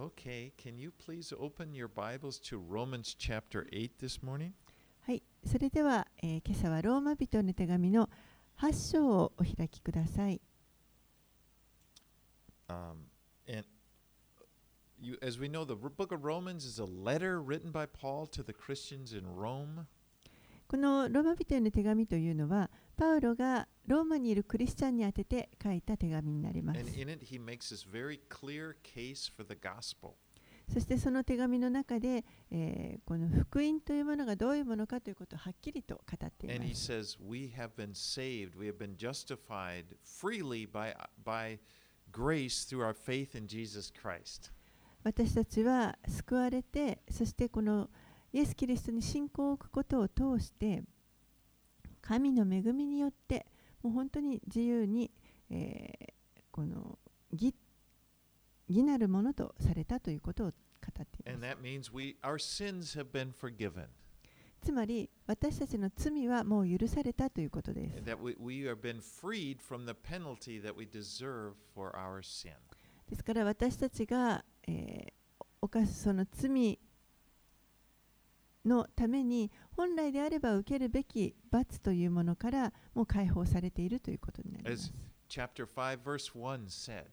Okay, can you please open your Bibles to Romans chapter 8 this morning? はい、それでは、えー今朝はローマ人の手紙の8章をお開きください。 Um, and you, as we know, the r- book of Romans is a letter written by Paul to the Christians in Rome. このローマ人への手紙というのは、 パウロがローマにいるクリスチャンに宛てて書いた手紙になります。そしてその手紙の中で、え、この福音というものがどういうものかということをはっきりと語っています。私たちは救われて、そしてこのイエス・キリストに信仰を置くことを通して、神の恵みによってもう本当に自由に、えー、この義,義なるものとされたということを語っています。つまり私たちの罪はもう許されたということです。ですから私たちが、えー、犯すその罪のために本来であれば受けるべき罰というものからもう解放されているということになります。chapter 5, verse 1 said,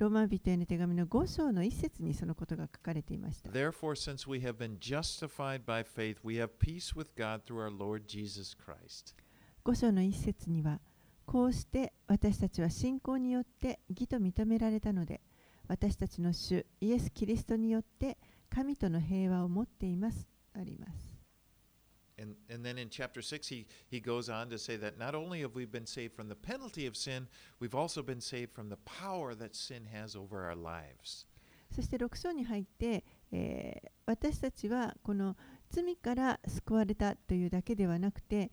ローマ人への手紙の5章の一節にそのことが書かれていました。Therefore, since we have been justified by faith, we have peace with God through our Lord Jesus Christ. 5章の一節には、こうして私たちは信仰によって義と認められたので、私たちの主イエス・キリストによって神との平和を持っています。あります。And, and then in chapter 6, he, he goes on to say that not only have we been saved from the penalty of sin, we've also been saved from the power that sin has over our lives. そして6章に入って、えー私たちはこの罪から救われたというだけではなくて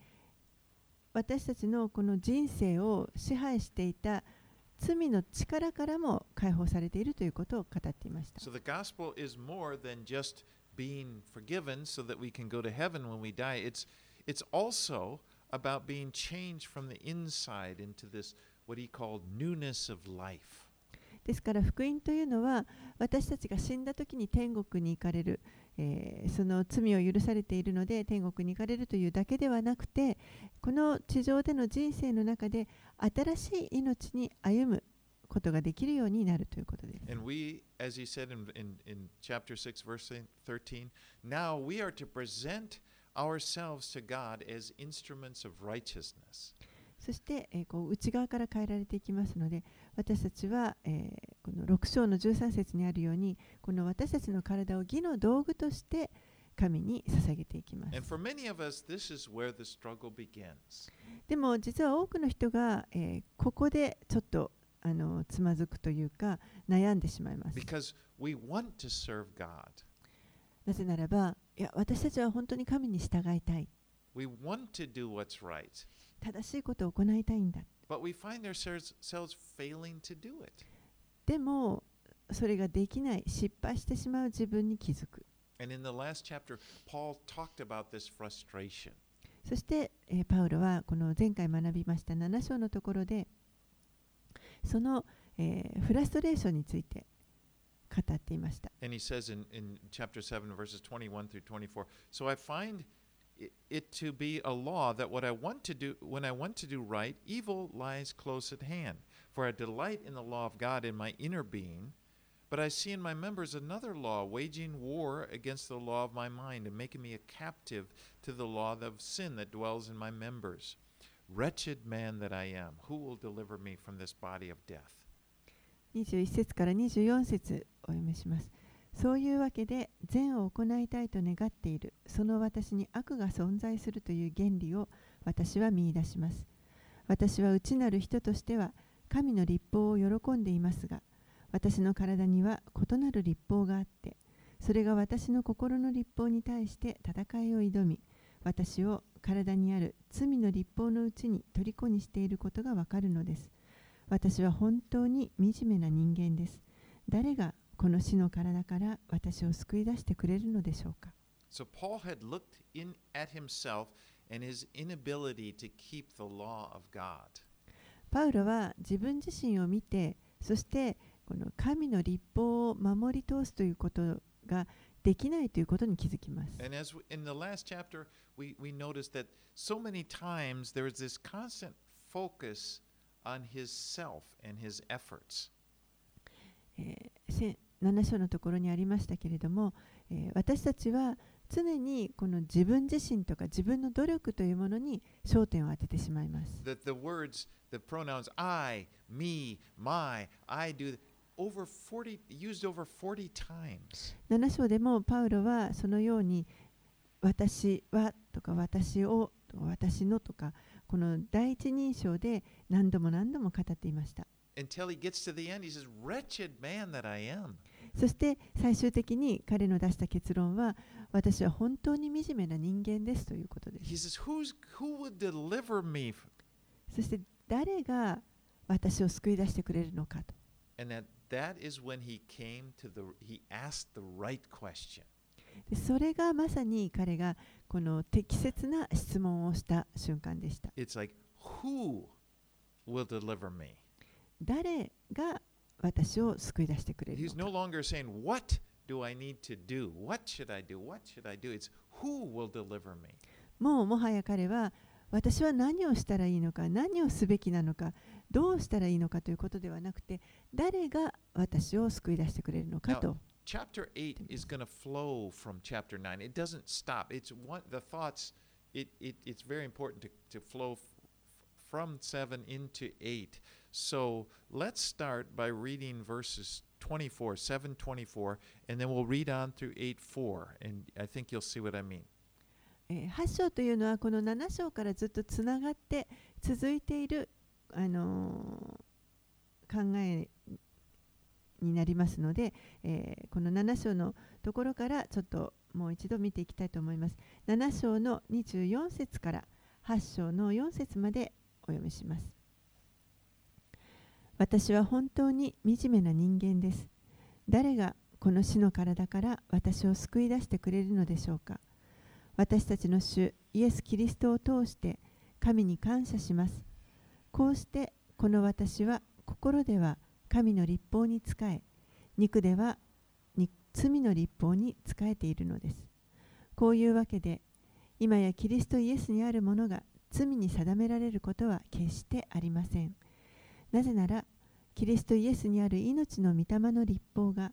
私たちのこの人生を支配していた罪の力からも解放されているということを語っていました。So the gospel is more than just being forgiven so that we can go to heaven when we die. It's, it's also about being changed from the inside into this, what he called newness of life. ですから福音というのは私たちが死んだ時に天国に行かれる、その罪を許されているので天国に行かれるというだけではなくてこの地上での人生の中で新しい命に歩むことができるようになるということです。そして、内側から変えられていきますので。私たちは、えーこの6章の13節にあるようにこの私たちの体を義の道具として神に捧げていきます us. でも実は多くの人が、えーここでちょっとあのつまずくというか悩んでしまいます。なぜならばいや私たちは本当に神に従いたい right. 正しいことを行いたいんだ But we find ourselves failing to do it. でもそれができない失敗してしまう自分に気づく And in the last chapter, Paul talked about this frustration. そして、えーパウロはこの前回学びました7章のところでその、えーフラストレーションについて語っていました And he says in, in chapter 7, verses 21 through 24 So I find it, it to be a law that what I want to do, when I want to do right, evil lies close at hand. For I delight in the law of God in my inner being, but I see in my members another law, waging war against the law of my mind and making me a captive to the law of sin that dwells in my members. Wretched man that I am, who will deliver me from this body of death? 21節から24節お読みします。 そういうわけで善を行いたいと願っているその私に悪が存在するという原理を私は見出します。私は内なる人としては神の立法を喜んでいますが私の体には異なる立法があってそれが私の心の立法に対して戦いを挑み私を体にある罪の立法のうちに虜にしていることがわかるのです。私は本当に惨めな人間です。誰がこの死の体から私を救い出してくれるのでしょうか So Paul had looked in at himself and his inability to keep the law of God. パウロは自分自身を見て、そしてこの神の立法を守り通すということができないということに気づきます。And as we, in the last chapter, we, we noticed that so many times there is this constant focus on his self and his efforts. えーせ7章のところにありましたけれども、えー私たちは常にこの自分自身とか自分の努力というものに焦点を当ててしまいます。That the words, the pronouns I, me, my, I do, over 40, used over 40 times. 7章でもパウロはそのように私はとか私をとか私のとかこの第一人称で何度も何度も語っていました。Until he gets to the end, he says, Wretched man that I am. そして最終的に彼の出した結論は私は本当に惨めな人間ですということです。そして誰が私を救い出してくれるのかと。それがまさに彼がこの適切な質問をした瞬間でした。It's like, Who will deliver me? 誰が私を救い出してくれるのか longer saying, What do I need to do? What should I do? What should I do? It's who will deliver me? もうもはや彼は私は何をしたらいいのか何をすべきなのかどうしたらいいのかということではなくて誰が私を救い出してくれるのか Now, と Chapter 8 is going to flow from chapter 9. It doesn't stop. It's one, the thoughts, it, it, it's very important to, to flow from 7 into 8. So let's start by reading verses 24, 7 24, and then we'll read on through 8 4. And I think you'll see what I mean. 8章というのはこの7章からずっとつながって続いている、あのー考えになりますので、えーこの7章のところからちょっともう一度見ていきたいと思います。7章の24節から8章の4節までお読みします。私は本当に惨めな人間です。誰がこの死の体から私を救い出してくれるのでしょうか私たちの主イエス・キリストを通して神に感謝します。こうしてこの私は心では神の立法に仕え、肉では罪の立法に仕えているのです。こういうわけで、今やキリストイエスにあるものが罪に定められることは決してありません。なぜなら、キリストイエスにある命の御霊の立法が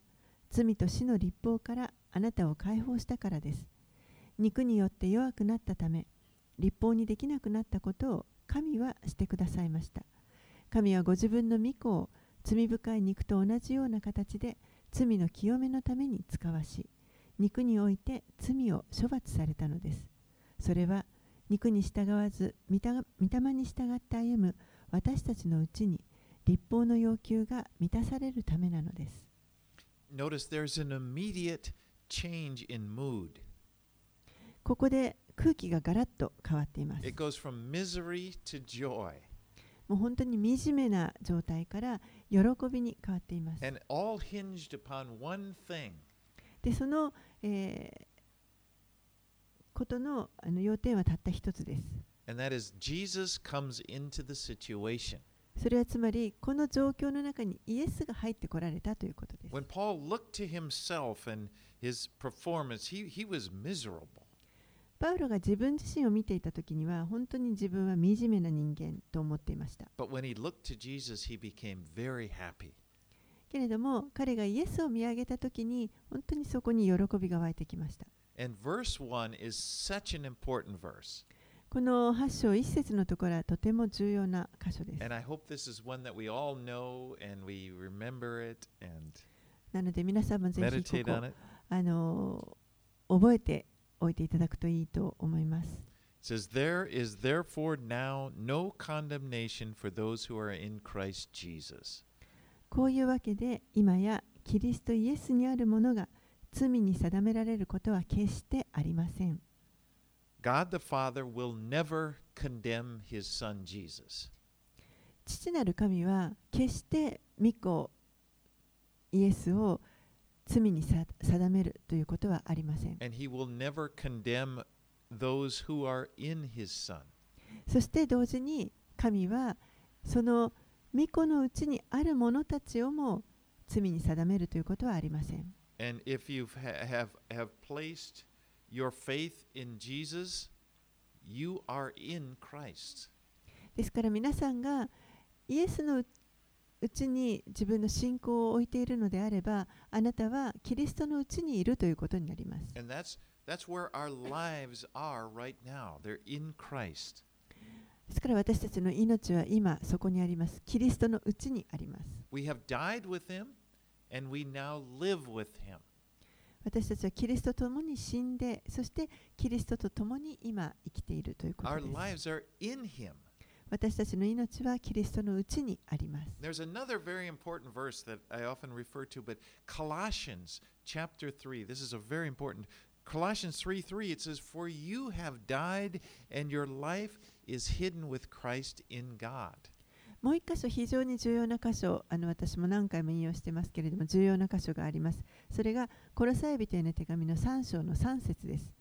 罪と死の立法からあなたを解放したからです。肉によって弱くなったため立法にできなくなったことを神はしてくださいました神はご自分の御子を罪深い肉と同じような形で罪の清めのために使わし肉において罪を処罰されたのですそれは肉に従わず御霊に従って歩む私たちのうちに立法の要求が満たされるためなのです Notice there's an immediate change in mood. ここで空気がガラッと変わっています It goes from misery to joy. もう本当に惨めな状態から喜びに変わっています。And all hinged upon one thing で、その、えーことのあの要点はたった一つです。それはつまり、この状況の中にイエスが入ってこられたということです。パウロが自分自身を見ていたとには、本当に自分は惨めな人間と思っていました。けれども、彼がイエスを見上げたとに、本当にそこに喜びが湧いてきました。この8章1節のところはとても重要な箇所です。なので皆さんもぜひここ、あの覚えておいていただくといいと思います。こういうわけで、今やキリストイエスにあるものが罪に定められることは決してありません。God the Father will never condemn his son Jesus. 父なる神は決して御子イエスを罪にさ定めるということはありません。And he will never condemn those who are in his son. そして同時に神はその御子のうちにある者たちをも罪に定めるということはありません。And if you have, have placed ですから皆さんがイエスのうちに自分の信仰を置いているのであれば、あなたはキリストのうちにいるということになります。ですから私たちの命は今そこにあります。キリストのうちにあります。We have. 私たちはキリストと共に死んで、そしてキリストと共に今生きているということ Our です。 lives are in him. 私たちの命はキリストのうちにあります。 There's another very important verse that I often refer to, but Colossians chapter 3, this is a very important. Colossians 3 3, it says, For you have died, and your life is hidden with Christ in God. もう一箇所非常に重要な箇所、あの私も何回も引用してますけれども、重要な箇所があります。それが、コロサイ人への手紙の3章の3節です。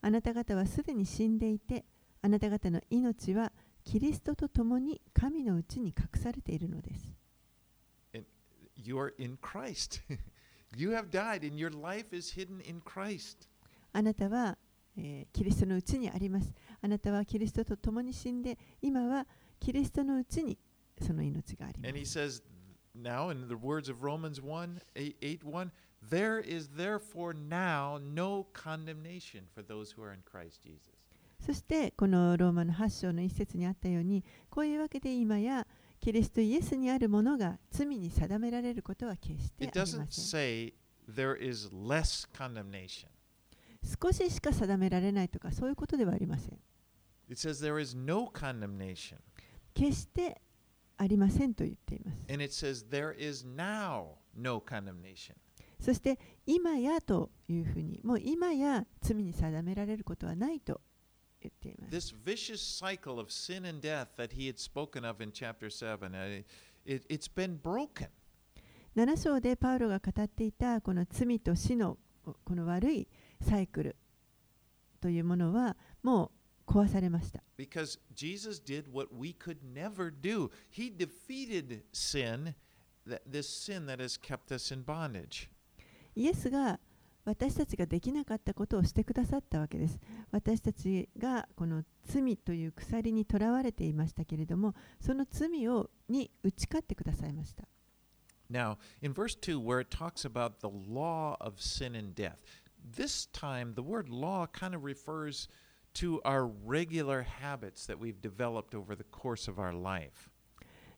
あなた方はすでに死んでいて、あなた方の命はキリストと共に神のうちに隠されているのです。You are in Christ. you have died, and your life is hidden in Christ. あなたは、えーキリストのうちにあります。あなたはキリストと共に死んで、今はキリストのうちにその命があります。Says, 1, 8, 1, no、そして、このローマの8章の一節にあったように、こういうわけで今や、キリストイエスにあるものが罪に定められることは決してありません。There is less condemnation. 少ししか定められないとかそういうことではありません。It says there is no condemnation. 決してありませんと言っています。そして、今やというふうに、もう今や罪に定められることはないと言っています。七 7, 章でパウロが語っていたこの罪と死のこの悪いサイクルというものはもう壊されました。Because Jesus did what we could never do. He defeated sin, that, this sin that has kept us in bondage. イエスが私たちができなかったことをしてくださったわけです。私たちがこの罪という鎖にとらわれていましたけれども、その罪をに打ち勝ってくださいました。Now, in verse 2, where it talks about the law of sin and death, this time the word law kind of refers to our regular habits that we've developed over the course of our life.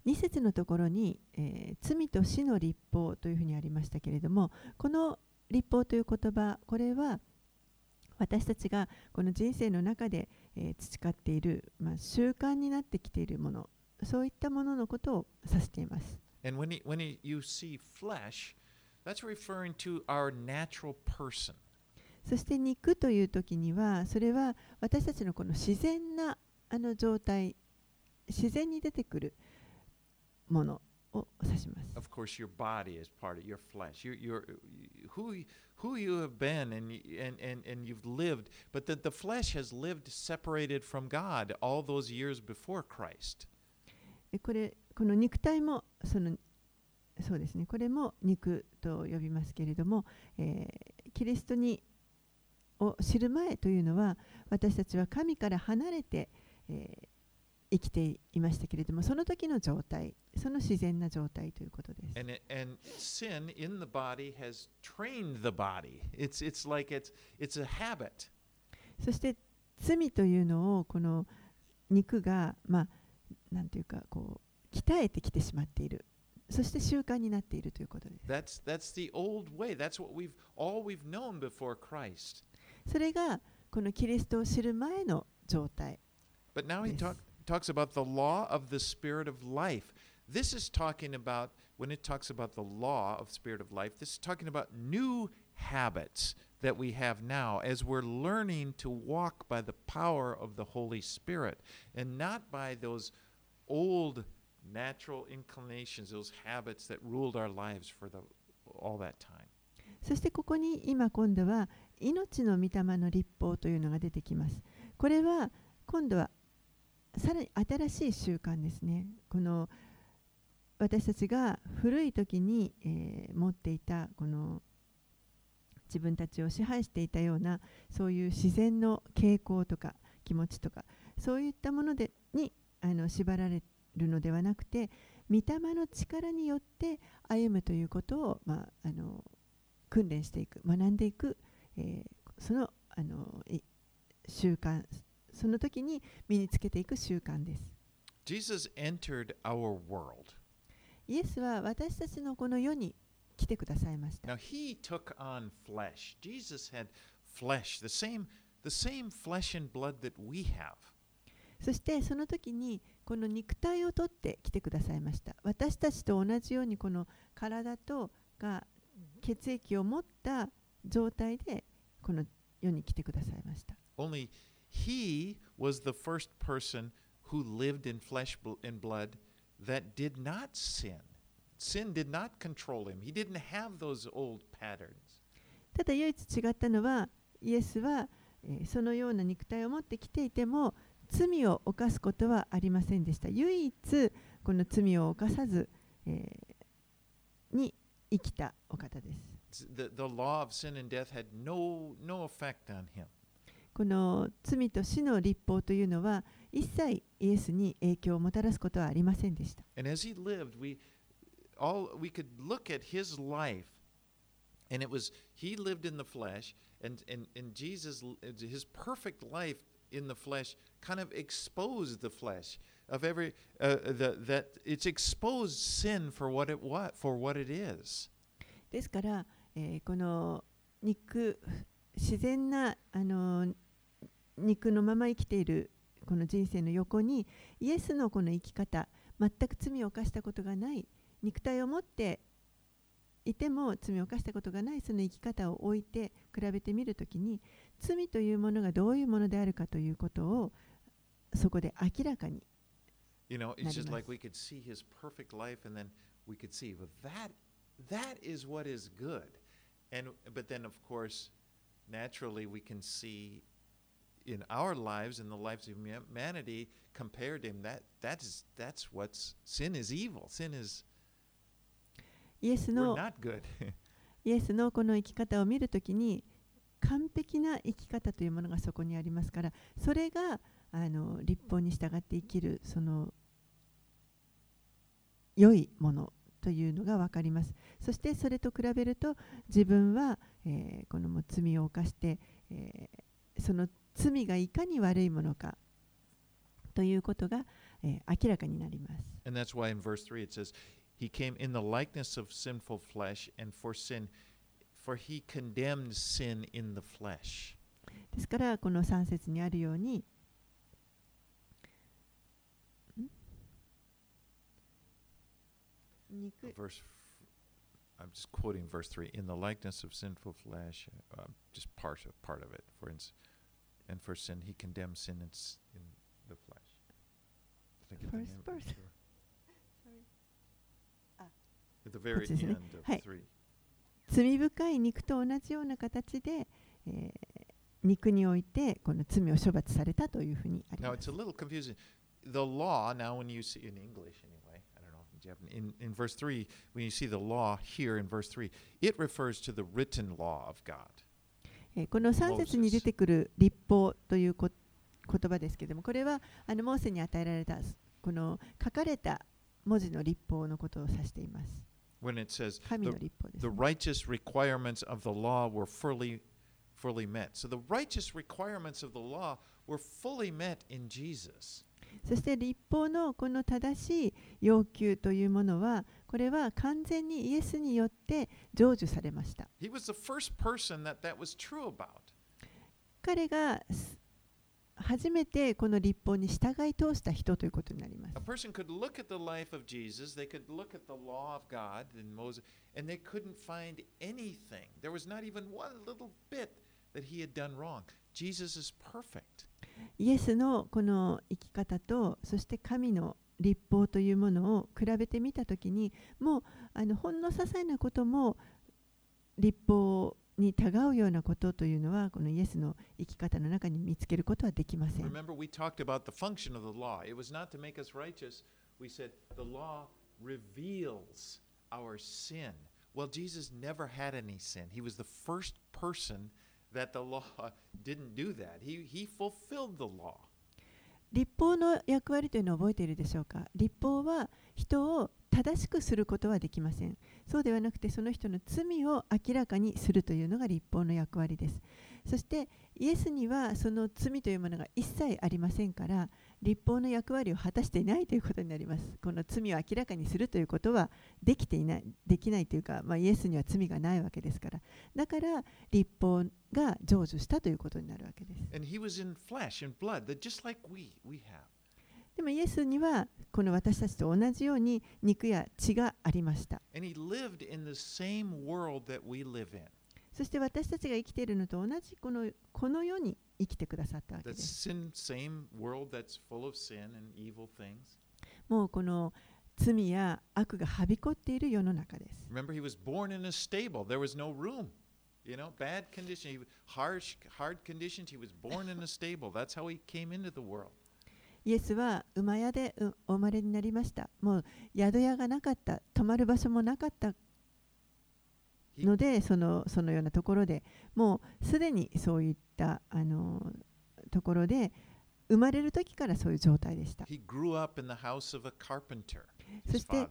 2節のところに、えー罪と死の立法というふうにありましたけれども、この立法という言葉、これは私たちがこの人生の中で、えー培っている、まあ、習慣になってきているもの、そういったもののことを指しています。And when, he, when he, you see flesh, that's referring to our natural person. そして肉という時には、それは私たちのこの自然なあの状態、自然に出てくるものを指します。Of course, your body is part of your flesh. You're, you're, who, who you have been and, and, and, and you've lived, but that the flesh has lived separated from God all those years before Christ. でこれこの肉体もそのそうですねこれも肉と呼びますけれども、えーキリストにを知る前というのは私たちは神から離れて、え、生きていましたけれどもその時の状態その自然な状態ということです。そして罪というのをこの肉がまあていうかこう鍛えてきてしまっている。そして習慣になっているということです。That's, that's それがこのキリストを知る前の状態 But now he talk, talks about the law of the spirit of life. This is talking about, when it talks about the law of spirit of life, this is talking about new habits that we have now as we're learning to walk by the power of the Holy Spirit and not by those old natural inclinations, those habits that ruled our lives for the, all that time. そしてここに今今度は命の御霊の立法というのが出てきます。これは今度はさらに新しい習慣ですね。この私たちが古い時に、えー持っていたこの自分たちを支配していたようなそういう自然の傾向とか気持ちとかそういったものでにあの縛られるのではなくて御霊の力によって歩むということを、まあ、あの訓練していく学んでいく、えーそのあのい習慣その時に身につけていく習慣です。Jesus entered our world. イエスは私たちのこの世に来てくださいました。Now he took on flesh. Jesus had flesh, the same the same flesh and blood that we have. そしてその時にこの肉体を取って来てくださいました。私たちと同じようにこの体とが血液を持った状態でこの世に来てくださいました。Only he was the first person who lived in flesh and blood that did not sin. Sin did not control him. He didn't have those old patterns. ただ唯一違ったのはイエスは、えーそのような肉体を持ってきていても罪を犯すことはありませんでした。唯一この罪を犯さず、えーに生きたお方です。The, the law of sin and death had no, no effect on him. この罪と死の立法というのは一切イエスに影響をもたらすことはありませんでした。 And as he lived, we all we could look at his life, and it was he lived in the flesh, and and and Jesus, his perfect life in the flesh, kind of exposed the flesh of every uh, the, that it's exposed sin for what it what for what it is. ですから、 えーこの肉自然なあの肉のまま生きているこの人生の横にイエスのこの生き方全く罪を犯したことがない肉体を持っていても罪を犯したことがないその生き方を置いて比べてみるときに罪というものがどういうものであるかということをそこで明らかに You know, it's just like we could see his perfect life, and then we could see, well, that that is what is good, and but then of course, naturally we can see in our lives, in the lives of huma- humanity, compared to him, that that is that's what's sin is evil. Sin is イエス we're の not good. イエスのこの生き方を見るときに完璧な生き方というものがそこにありますからそれがあの立法に従って生きるその良いものというのが分かりますそしてそれと比べると自分は、えーこのもう罪を犯して、えーその罪がいかに悪いものかということが、えー明らかになります and that's why in verse three it says, "He came in the likeness of sinful flesh, and for sin, for he condemned sin in the flesh." ですからこの3節にあるように肉 verse I'm just quoting verse 3 in the likeness of sinful flesh uh, just part of part of it for instance and for sin he condemns sin in, s- in the flesh I get the First person. sure. Sorry. Ah. at the very end of はい。3罪深い肉と同じような形で、えー肉においてこの罪を処罰されたというふうにあり now ま it's す a。little confusing the law now when you see in English anyway I don't know in Japanese in, in verse 3 when you see the law here in verse 3 it refers to the written law of God えーこの3節に出てくる立法というこ言葉ですけれども、これはあのモーセに与えられたこの書かれた文字の立法のことを指しています。 when it says 神 the, の立法です the ね、 righteous requirements of the law were fully fully met. So the righteous requirements of the law were fully met in Jesus. そして立法のこの正しい要求というものは、これは完全にイエスによって成就されました。彼が初めてこの立法に従い通した人ということになります。Jesus is perfect. イエスのこの生き方とそして神の立法というものを比べてみたときにもうあのほんの些細なことも立法にたがうようなことというのはこのイエスの生き方の中に見つけることはできません。Remember, we talked about the function of the law. It was not to make us righteous. We said the law reveals our sin. Well, Jesus never had any sin. He was the first person to that the law didn't do that. He, he fulfilled the law. 立法の役割というのを覚えているでしょうか？立法は人を正しくすることはできませんそうではなくてその人の罪を明らかにするというのが立法の役割ですそしてイエスにはその罪というものが一切ありませんから立法の役割を果たしていないということになりますこの罪を明らかにするということはできていないできないというか、まあ、イエスには罪がないわけですからだから立法が成就したということになるわけです.でもイエスにはこの私たちと同じように肉や血がありました。そして私たちが生きているのと同じこのこの世に生きてくださったわけです。もうこの罪や悪がはびこっている世の中です。Remember, he was born in a stable. There was no room. You know, bad condition. He, harsh, hard conditions. He was born in a stable. That's how he came into the world. イエスは馬屋でうお生まれになりました。もう宿屋がなかった、泊まる場所もなかったので、そのそのようなところでもうすでにそういったあのところで生まれる時からそういう状態でした。そして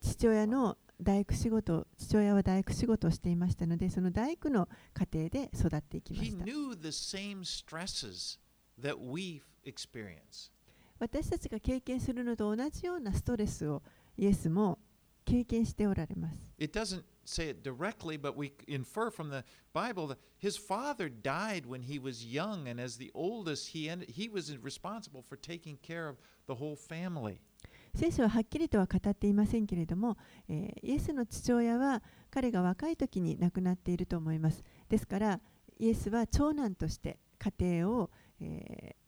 父親.の大工仕事、父親は大工仕事をしていましたので、その大工の家庭で育っていきました。私たちが経験するのと同じようなストレスをイエスも経験しておられます。It doesn't say it directly, but we infer from the Bible that his father died when he was young, and as the oldest, he ended, he was responsible for taking care of the whole family. 聖書ははっきりとは語っていませんけれども、えーイエスの父親は彼が若い時に亡くなっていると思います。ですから、イエスは長男として家庭を、えー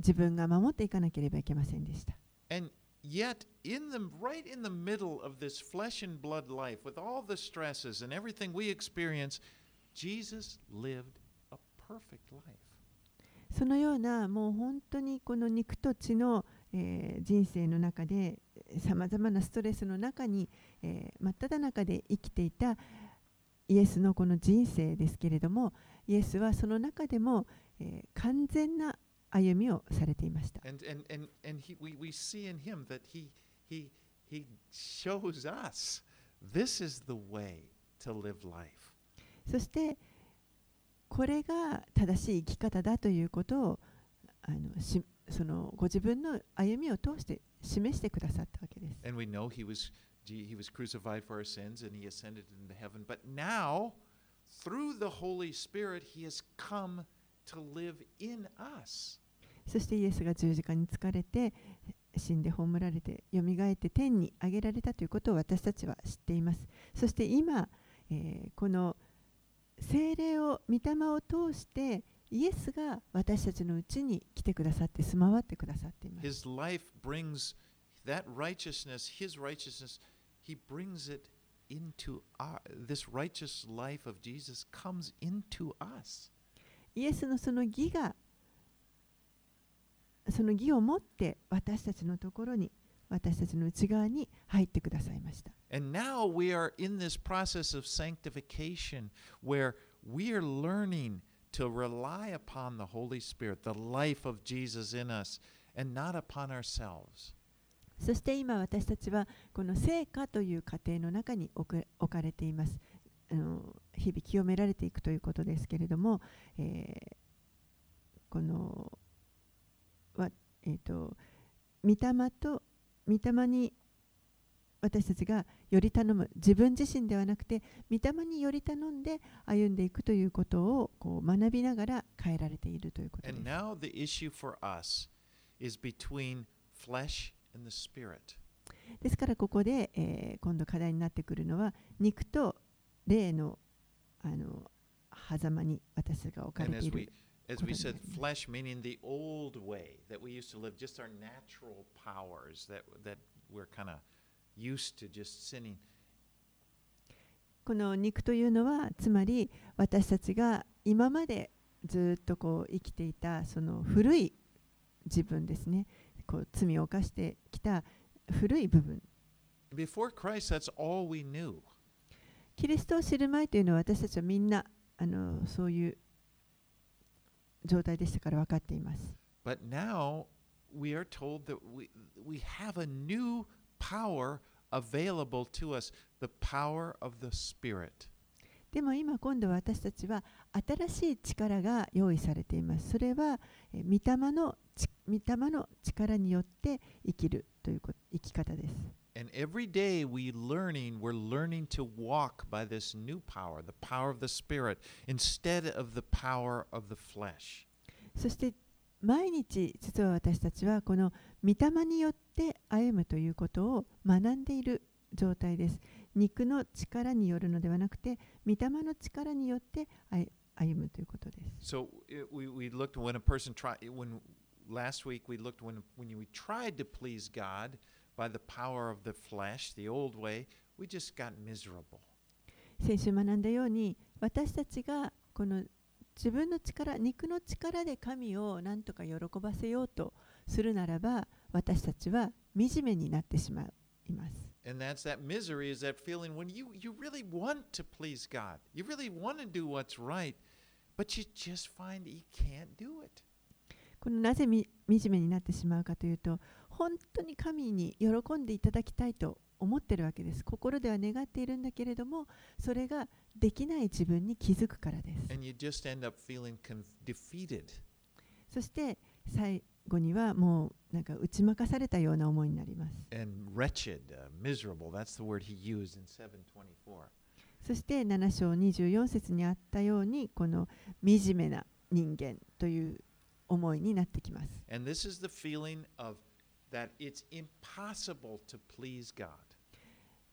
自分が守っていかなければいけませんでした。And yet, in the right in the middle of this flesh and blood life, with all the stresses and everything we experience, Jesus lived a perfect life. そのようなもう本当にこの肉と血の、えー人生の中でさまざまなストレスの中に、えー真っ只中で生きていたイエスのこの人生ですけれどもイエスはその中でも、えー完全な歩みをされていました。And and and and he, we, we see in him that he he he shows us this is the way to live life. そしてこれが正しい生き方だということをあのしそのご自分の歩みを通して示してくださったわけです。And we know he was he he was crucified for our sins and he ascended into heaven. But now, through the Holy Spirit, he has come to live in us. そしてイエスが十字架に疲れて死んで葬られてよみがえって天に上げられたということを私たちは知っていますそして今、えーこの精霊を御霊を通してイエスが私たちのうちに来てくださって住まわってくださっています His life brings that righteousness, his righteousness, he brings it into our, this righteous life of Jesus comes into us. イエスのその義がその義を持って私たちのところに私たちの内側に入ってくださいました。そして今私たちは聖火という過程の中に置,かれています。日々清められていくということですけれども、えっ、と御霊と御霊に私たちがより頼む自分自身ではなくて御霊により頼んで歩んでいくということをこう学びながら変えられているということです。now the issue for us is between flesh and the spirit. ですからここで、えー今度課題になってくるのは肉と霊のあの狭間に私が置かれている as we said, flesh meaning the old way that we used to live, just our natural powers that that we're kind of used to just sinning. この肉というのはつまり私たちが今までずっとこう生きていたその古い自分ですねこう罪を犯してきた古い部分 Before Christ, that's all we knew. キリストを知る前というのは私たちはみんなあのそういう状態でしたから分かっています。But now we are told that we, we have a new power available to us the power of the Spirit. でも今今度は私たちは新しい力が用意されています。それはえー御霊のち御霊の力によって生きるという生き方です。And every day we learning, we're learning to walk by this new power, the power of the Spirit, instead of the power of the flesh. そして毎日実は私たちはこの御霊によって歩むということを学んでいる状態です。肉の力によるのではなくて御霊の力によって歩歩むということです。 So it, we, we looked when a person tried, when last week we looked when, when we tried to please God by the power of the flesh, the old way, we just got miserable. 先週学んだように私たちがこの自分の力肉の力で神を何とか喜ばせようとするならば私たちは惨めになってしまいます。And that's that misery is that feeling when you, you really want to please God. You really want to do what's right, but you just find you can't do it. このなぜみ惨めになってしまうかというと本当に神に喜んでいただきたいと思ってるわけです心では願っているんだけれどもそれができない自分に気づくからです.そして最後にはもうなんか打ち負かされたような思いになります and wretched, uh, miserable. That's the word he used in 724. そして7章24節にあったようにこの惨めな人間という思いになってきます And this is the feeling of that it's impossible to please God.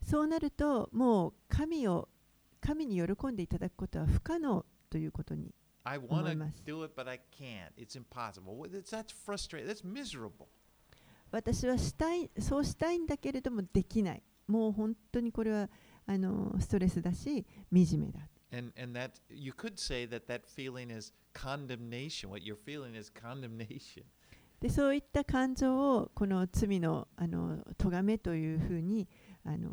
そうなるともう神を神に喜んでいただくことは不可能ということに I want to do it, but I can't. It's impossible. That's, that's frustrating. That's miserable. 私はしたいそうしたいんだけれどもできないもう本当にこれはあのストレスだし惨めだ And, and that you could say that that feeling is condemnation. What you're feeling is condemnation. でそういった感情をこの罪のあの咎めというふうにあの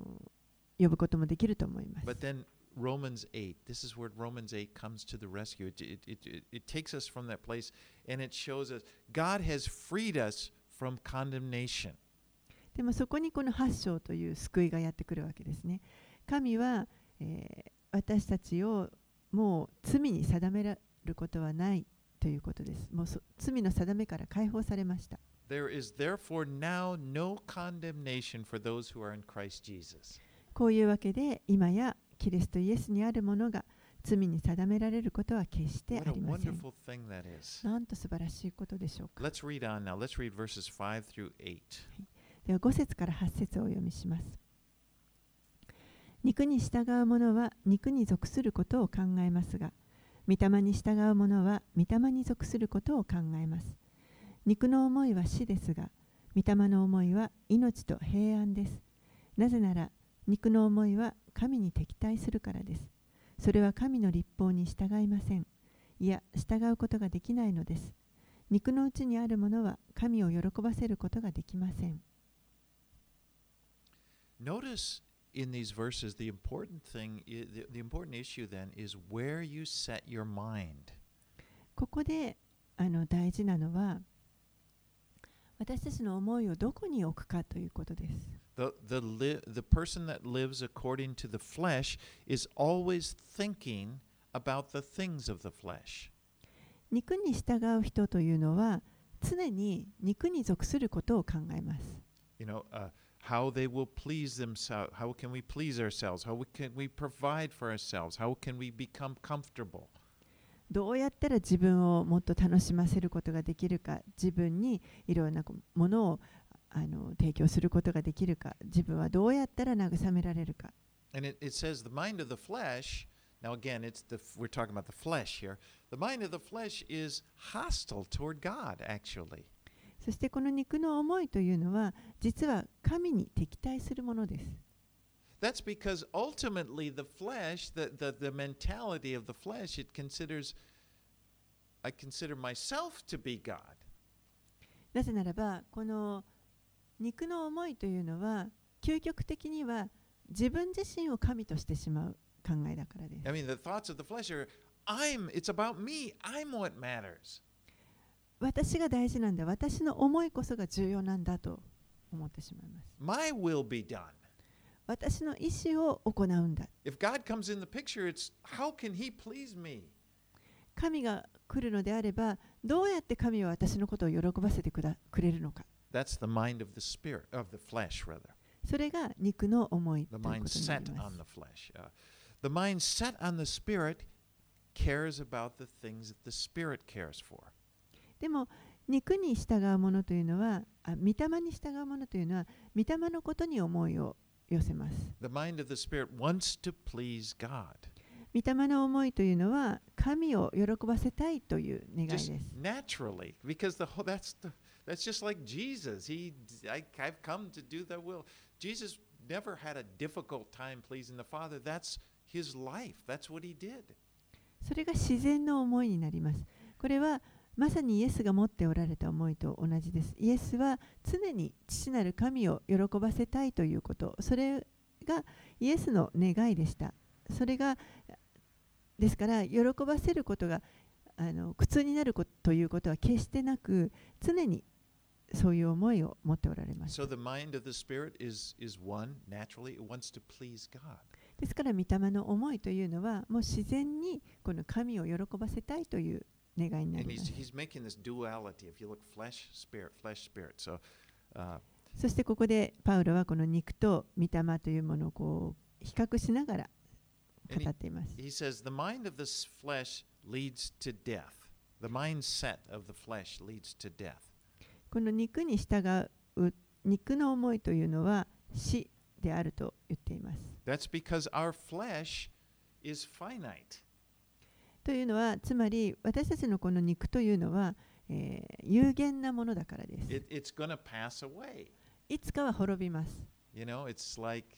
呼ぶこともできると思います But then Romans 8, this is where Romans 8 comes to the rescue. It, it, it, it, takes us from that place and it shows us God has freed us from condemnation. でもそこにこの8章という救いがやってくるわけですね神は、えー私たちをもう罪に定められることはないということです。もうそ罪の定めから解放されました。こういうわけで、今やキリストイエスにあるものが罪に定められることは決してありません。なんと素晴らしいことでしょうか。Let's read on now. Let's read verses 5 through 8. では5節から8節を読みします。肉に従う者は肉に属することを考えますが、御霊に従う者は御霊に属することを考えます。肉の思いは死ですが御霊の思いは命と平安です。なぜなら肉の思いは神に敵対するからです。それは神の立法に従いません。いや従うことができないのです。肉のうちにあるものは神を喜ばせることができません。Notice in these verses the important thing, the, the important issue then is where you set your mind. ここであの大事なのは私たちの思いをどこに置くかということです。The, the, li- the person that lives according to the flesh is always thinking about the things of the flesh. 肉に従う人というのは常に肉に属することを考えます。You know, uh, how they will please themselves. How can we please ourselves? How we can we provide for ourselves? How can we become comfortable? どうやったら自分をもっと楽しませることができるか、自分にいろんなものをあの提供することができるか、自分はどうやったら慰められるか。 And it, it says the mind of the flesh. Now again, it's the f- we're talking about the flesh here. The mind of the flesh is hostile toward God. Actually, そしてこの肉の思いというのは実は神に敵対するものです。that's because ultimately the flesh, the, the the mentality of the flesh, it considers. I consider myself to be God. なぜならばこの肉の思いというのは究極的には自分自身を神としてしまう考えだからです I mean, the thoughts of the flesh are, I'm, it's about me. I'm what matters. 私が大事なんだ私の思いこそが重要なんだと思ってしまいます My will be done. 私の意思を行うんだ If God comes in the picture, it's how can He please me? 神が来るのであればどうやって神は私のことを喜ばせてくだくれるのか That's the mind of the spirit, of the flesh, rather. それが肉の思いと The いうこと mind にな set りま on す the flesh. Uh, the mind set on the spirit cares about the things that the spirit cares for. でも肉に従うものというのはあ御霊に従うものというのは御霊のことに思いを寄せます The mind of the spirit wants to please God. 御霊の思いというのは神を喜ばせたいという願いです Just naturally, because the whole, that's the, that's just like Jesus. He, I, I've come to do the will. Jesus never had a difficult time pleasing the Father. That's his life. That's what he did. それが自然の思いになりますこれはまさにイエスが持っておられた思いと同じです。イエスは常に父なる神を喜ばせたいということ。それがイエスの願いでした。それがですから喜ばせることがあの苦痛になることということは決してなく常にそういう思いを持っておられます So the mind of the Spirit is, is one, naturally, it wants to please God. ですから御霊の思いというのはもう自然にこの神を喜ばせたいという願いになりま he's, す he's making this duality. If you look flesh, spirit, flesh, spirit. So uh, そしてここでパウロはこの肉と御霊というものをこう比較しながら語っています。he says, the mind of this flesh leads to death. The mindset of the flesh leads to death. この肉に従う肉の思いというのは死であると言っています。That's because our flesh is finite. というのはつまり私たちのこの肉というのは、えー有限なものだからです。It, going to pass away. いつかは滅びます。You know, it's like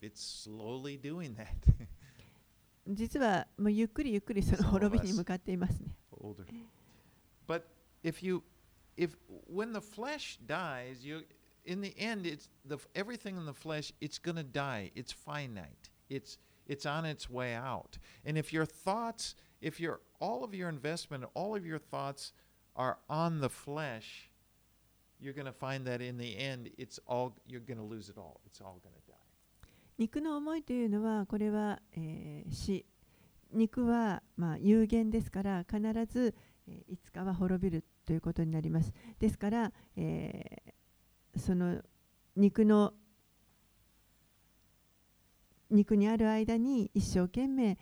it's slowly doing that. 実はもうゆっくりゆっくりその滅び.に向かっていますね。Older. But if you, if when the flesh dies, you, in the end, it's the everything in the flesh. It's to die. It's finite. It's it's on its way out. And if your thoughts, if your all of your investment, all of your thoughts are on the flesh, you're going to find that in the end, it's all you're going to lose it all. It's all going to die. 肉の思いというのはこれは、えー死肉はまあ有限ですから必ず、えーいつかは滅びるということになりますですから、えーその肉の肉にある間に一生懸命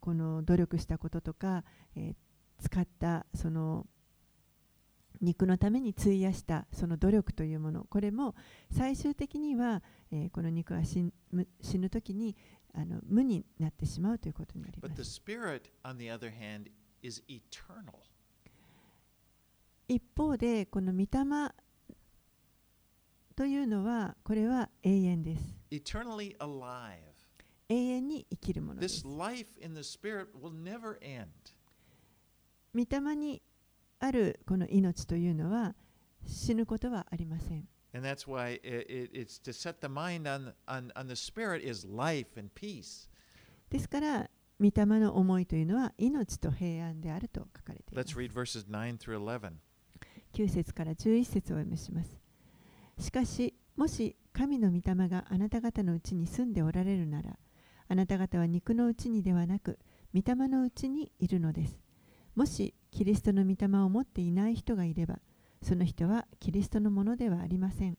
この努力したこととか、えー使ったその肉のために費やしたその努力というものこれも最終的には、えーこの肉が死んむ死ぬ時にあの無になってしまうということになります.一方でこの御霊というのはこれは永遠です Eternally alive. 永遠に生きるものです This life in the Spirit will never end. 御霊にあるこの命というのは死ぬことはありません And that's why it, it, it's to set the mind on, on, on the Spirit is life and peace. ですから御霊の思いというのは命と平安であると書かれています Let's read verses 9 through 11. 9節から11節をお読みします。しかし、もし神の御霊があなた方のうちに住んでおられるなら、あなた方は肉のうちにではなく、御霊のうちにいるのです。もしキリストの御霊を持っていない人がいれば、その人はキリストのものではありません。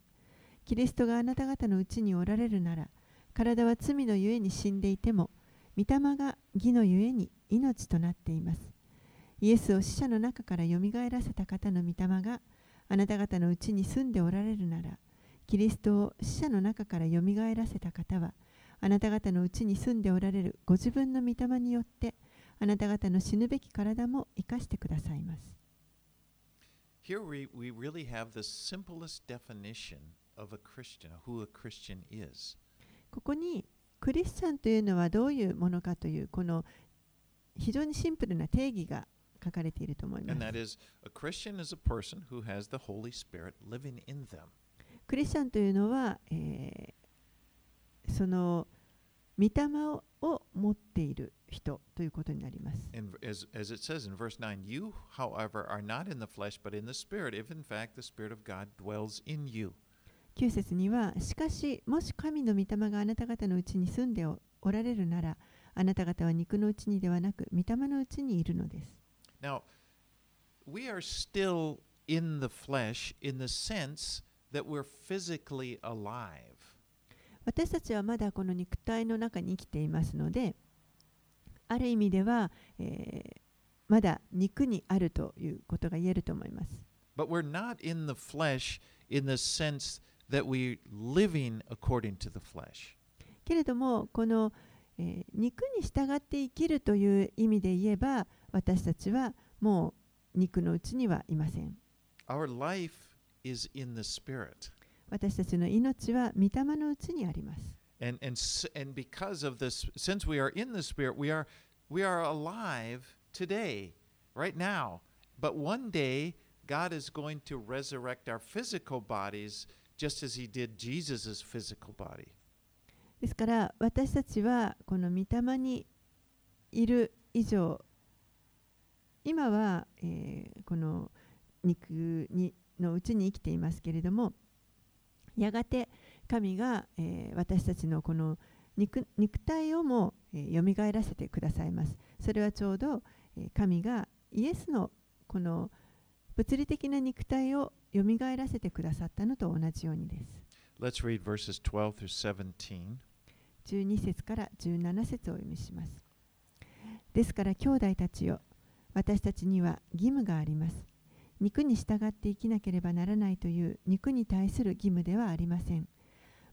キリストがあなた方のうちにおられるなら、体は罪のゆえに死んでいても、御霊が義のゆえに命となっています。イエスを死者の中からよみがえらせた方の御霊があなた方のうちに住んでおられるなら、キリストを死者の中からよみがえらせた方は、あなた方のうちに住んでおられるご自分の御霊によって、あなた方の死ぬべき体も生かしてくださいます。Here we, we really have the simplest definition of a Christian, who a Christian is. ここにクリスチャンというのはどういうものかというこの非常にシンプルな定義が書かれていると思います。クリスチャンというのは、えー、その御霊を,持っている人ということになります。As, には、しかし、もし神の御霊があなた方のうちに住んでおられるなら、あなた方は肉のうちにではなく、御霊のうちにいるのです。Now, we are still in the flesh in the sense that we're physically alive. 私たちはまだこの肉体の中に生きていますので、ある意味では、えーまだ肉にあるということが言えると思います。But we're not in the flesh in the sense that we're living according to the flesh. けれども、この、えー肉に従って生きるという意味で言えば、私たちはもう肉のうちにはいません。Our life is in the Spirit. 私たちの命は御霊のうちにあります。And, and, and because of this, since we are in the Spirit, we are, we are alive today, right now. But one day, God is going to resurrect our physical bodies just as He did Jesus' physical body. ですから私たちはこの御霊にいる以上今は、えーこの肉にのうちに生きていますけれどもやがて神が、えー私たちのこの肉肉体をも、えー、蘇らせてくださいますそれはちょうど、えー神がイエスのこの物理的な肉体を蘇らせてくださったのと同じようにです Let's read verses 12 through 17. 12節から17節をお読みします。ですから兄弟たちよ、私たちには義務があります。肉に従って生きなければならないという肉に対する義務ではありません。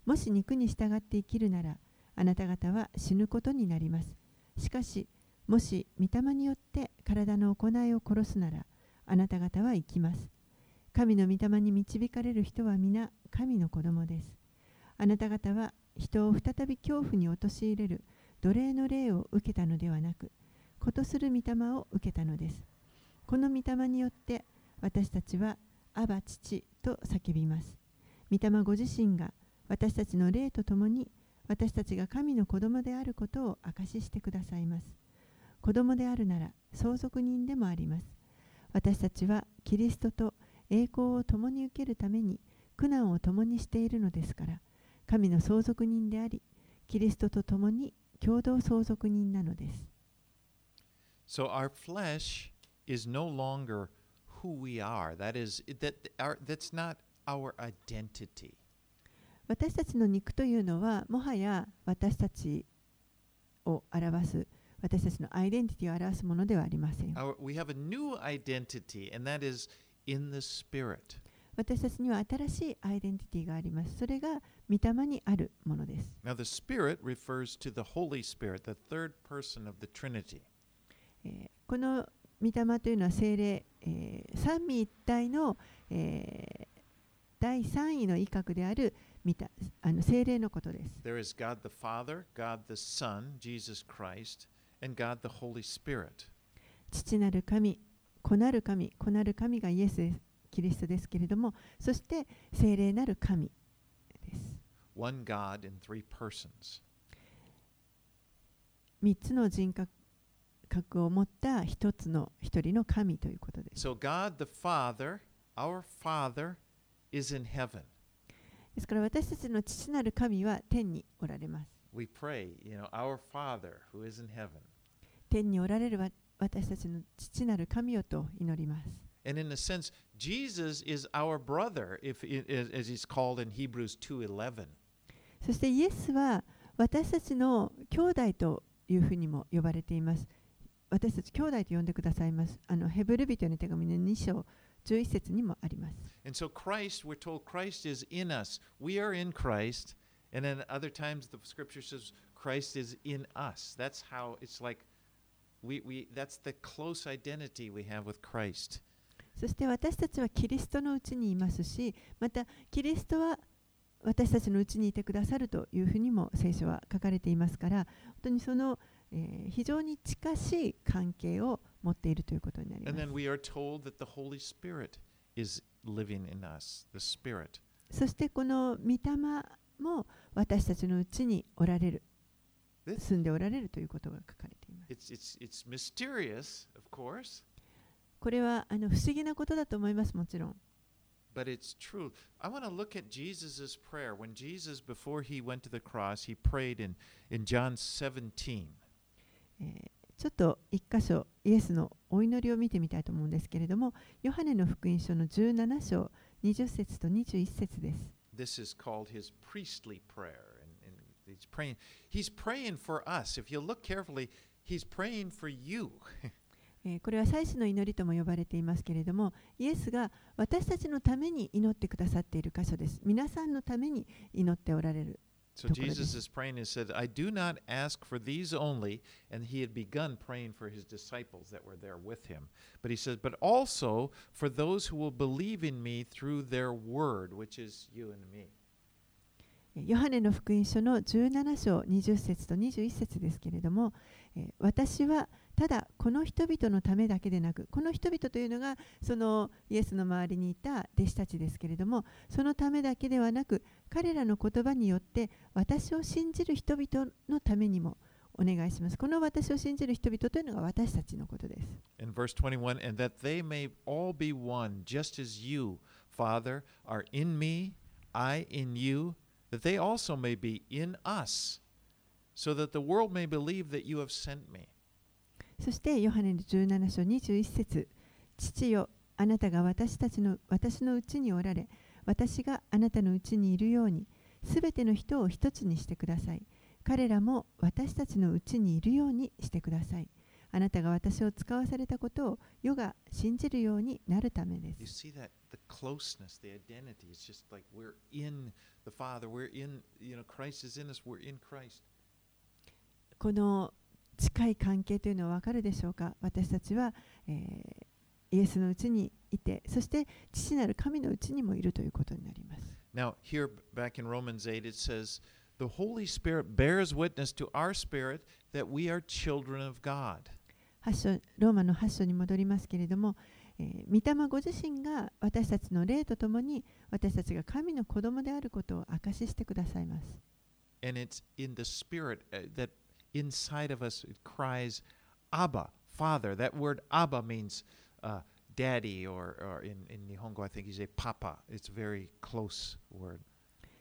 もし肉に従って生きるなら、あなた方は死ぬことになります。しかし、もし御霊によって体の行いを殺すなら、あなた方は生きます。神の御霊に導かれる人は皆神の子供です。あなた方は人を再び恐怖に陥れる奴隷の霊を受けたのではなく、ことする御霊を受けたのです。この御霊によって私たちはアバ父と叫びます。御霊ご自身が私たちの霊とともに私たちが神の子供であることを証ししてくださいます。子供であるなら相続人でもあります。私たちはキリストと栄光を共に受けるために苦難を共にしているのですから、神の相続人であり、キリストと共に共同相続人なのです。So our flesh is no longer who we are. That is that our, that's not our identity. 私たちの肉というのは、もはや私たちを表す、私たちのアイデンティティを表すものではありません。 Our, we have a new identity, and that is in the Spirit. 私たちには新しいアイデンティティがあります。それが御霊にあるものです。 Now, the Spirit refers to the Holy Spirit, the third person of the Trinity. えーこの御霊というのは精霊、えー三位一体の、えー第三位の威嚇である御霊あの精霊のことです。There is God the Father, God the Son, Jesus Christ, and God the Holy Spirit. 父なる神、子なる神、子なる神がイエスですキリストですけれども、そして聖霊なる神です。One God in three persons. 三つの人格格を持った一つの一人の神ということです。So, God the Father, our Father, is in heaven. ですから私たちの父なる神は天におられます。We pray, you know, our Father who is in heaven. 天におられるわ私たちの父なる神よと祈ります。And in a sense, Jesus is our brother, if it, as he's called in Hebrews 2:11. そしてイエスは私たちの兄弟というふうにも呼ばれています。私たち兄弟と呼んでくださいます。あのヘブル人の手紙の2章11節にもあります。So、Christ, Christ Christ, says, how, like, we, we, そして私たちはキリストのうちにいますし、またキリストは私たちのうちにいてくださるというふうにも聖書は書かれていますから、本当にそのえー非常に近しい関係を持っているということになります us. そしてこの御霊も私たちのうちにおられる、住んでおられるということが書かれています。It's, it's, it's mysterious, of course, これはあの不思議なことだと思います、もちろん。but it's true. I want to look at Jesus' prayer. When Jesus, before he went to the cross, he prayed in, in John 17. えーちょっと一箇所イエスのお祈りを見てみたいと思うんですけれども、ヨハネの福音書の17章20節と21節です。This is called his priestly prayer. And, and he's praying. He's praying for us. If you look carefully, he's praying for you. えーこれは祭司の祈りとも呼ばれていますけれども、イエスが私たちのために祈ってくださっている箇所です。皆さんのために祈っておられる。So。Jesus is praying and said, I do not ask for these only. And he had begun praying for his disciples that were there with him. But he says, but also for those who will believe in me through their word, which is you and me. えーヨハネの福音書の17章20節と21節ですけれども、えー私はただこの人々のためだけでなく、この人々というのがそのイエスの周りにいた弟子たちですけれども、そのためだけではなく、彼らの言葉によって私を信じる人々のためにもお願いします。この私を信じる人々というのが私たちのことです。In verse 21, and that they may all be one, just as you, Father, are in me, I in you, that they also may be in us, so that the world may believe that you have sent me. そしてヨハネの17章21節父よあなたが私たちの私のうちにおられ私があなたのうちにいるようにすべての人を一つにしてください彼らも私たちのうちにいるようにしてくださいあなたが私を使わされたことを世が信じるようになるためで You す see that the closeness, the identity. It's just like we're in the Father. We're in, you know, Christ is in us. We're in Christ. この近い関係というのは分かるでしょうか？私たちは、えーイエスのうちにいてそして父なる神のうちにもいるということになります Now, here back in Romans 8, it says, The Holy Spirit bears witness to our spirit that we are children of God. 8章ローマの8章に戻りますけれども、えー御霊ご自身が私たちの霊とともに私たちが神の子供であることを証ししてくださいます。And it's in the spirit uh, that inside of us it cries, Abba, Father. That word Abba means uh, daddy, or, or in, in Nihongo, I think you say Papa. It's a very close word.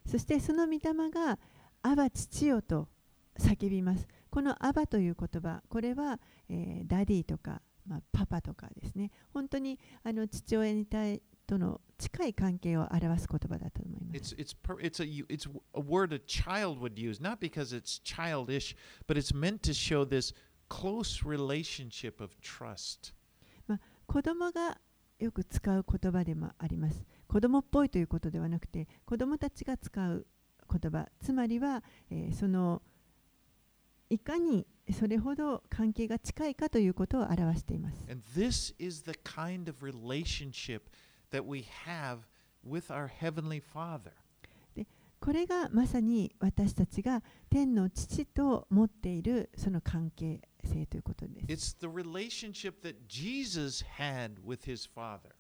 そしてその御霊が「アバ父よ」と叫びます。この「アバ」という言葉、これは、えーダディとか、まあ、パパとかですね、本当にあの父親に対との近い関係を表す言葉だと思います。It's it's per, it's a it's a word a child would use, not because it's childish, but it's meant to show this close relationship of trust. 子供がよく使う言葉でもあります。子供っぽいということではなくて、子供たちが使う言葉、つまりは、えーそのいかにそれほど関係が近いかということを表しています。And this is the kind of relationship that we have with our heavenly Father. これがまさに私たちが天の父と持っているその関係性ということです。It's the relationship that Jesus had with his Father.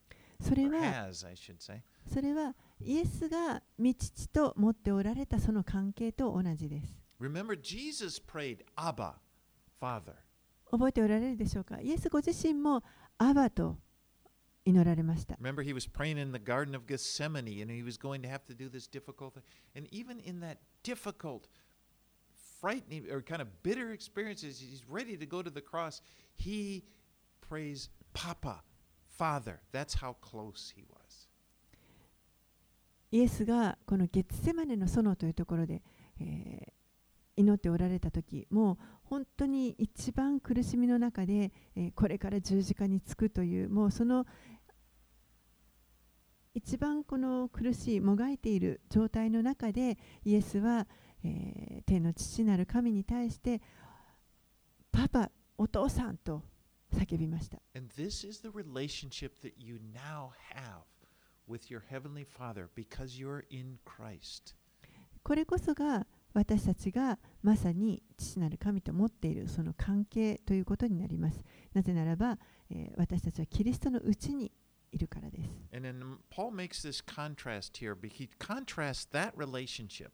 それは has, I should say. それはイエスが御父と持っておられたその関係と同じです。Remember, Jesus prayed, Abba, Father. 覚えておられるでしょうかイエスご自身もアバと祈られました。Remember, he was praying in the Garden of Gethsemane and he was going to have to do this difficult thing. And even in that difficult, frightening, or kind of bitter experiences, he's ready to go to the cross. He prays, Papa, Father. That's how close he was. イエスがこのゲッツセマネの園というところで、えー祈っておられた時もう本当に一番苦しみの中で、えーこれから十字架につくというもうその一番この苦しいもがいている状態の中でイエスは、えー天の父なる神に対してパパお父さんと叫びました And this is the relationship that you now have with your Heavenly Father because you're in Christ. これこそが私たちがまさに父なる神と持っているその関係ということになります。なぜならば、えー私たちはキリストのうちにいるからです。And then Paul makes this contrast here. but He contrasts that relationship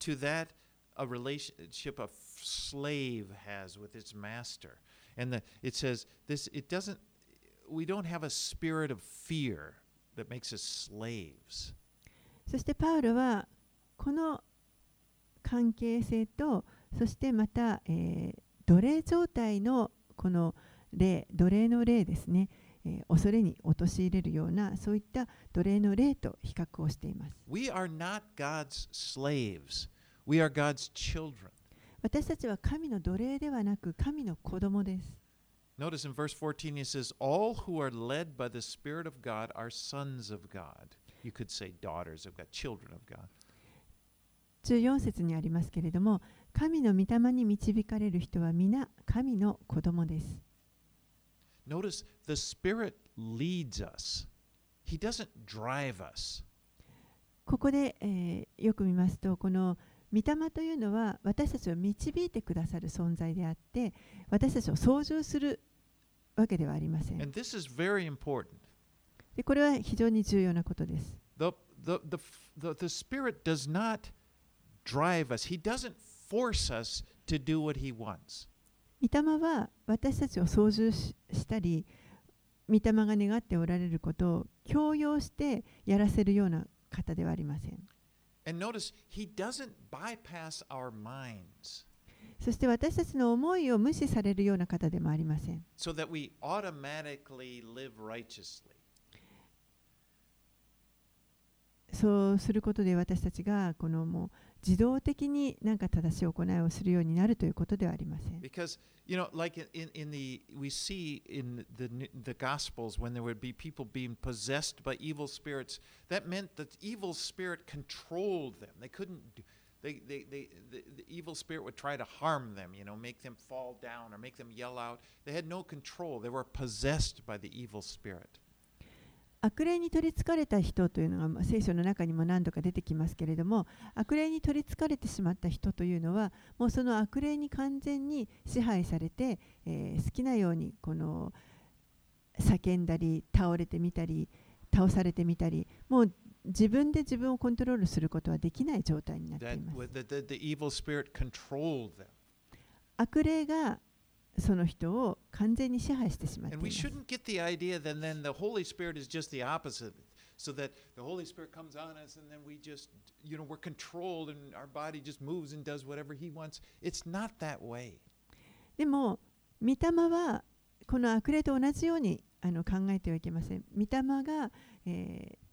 to that a relationship a slave has with its master. And the, it says this it doesn't we don't have a spirit of fear that makes us slaves. そしてパウロはこの関係性とそしてまた、えー奴隷状態のこの霊奴隷の霊ですね、えー恐れに陥れるようなそういった奴隷の霊と比較をしています We are not God's slaves. We are God's children. 私たちは神の奴隷ではなく神の子供です Notice in verse 14 he says, All who are led by the Spirit of God are sons of God. You could say daughters of God, children of God. 14節にありますけれども神の御霊に導かれる人は皆神の子供です Notice the Spirit leads us, He doesn't drive us. ここで、えーよく見ますとこの御霊というのは私たちを導いてくださる存在であって私たちを操縦するわけではありません And this is very important. でこれは非常に重要なことです The, the, the, the, the Spirit does not drive us, He doesn't force us to do what He wants. 御霊は私たちを操縦ししたり御霊が願っておられることを強要してやらせるような方ではありません。Notice, そして私たちの思いを無視されるような方でもありません。So. そうすることで私たちがこのもう自動的になんか正しい行いをするようになるということではありません Because, you know, like in, in, in the, we see in the, N- the Gospels when there would be people being possessed by evil spirits, that meant that the evil spirit controlled them. They couldn't, do, they, they, they, the, the evil spirit would try to harm them, you know, make them fall down or make them yell out. They had no control. They were possessed by the evil spirit. 悪霊に取りつかれた人というのがまあ聖書の中にも何度か出てきますけれども悪霊に取りつかれてしまった人というのはもうその悪霊に完全に支配されて、えー好きなようにこの叫んだり倒れてみたり倒されてみたりもう自分で自分をコントロールすることはできない状態になっています.悪霊がその人を完全に支配してしまっています. So that the Holy Spirit comes on us and then we just, you know, we're controlled and our body just moves and does whatever He wants. It's not that way. でも、御霊はこの悪霊と同じようにあの考えてはいけません。御霊が、えー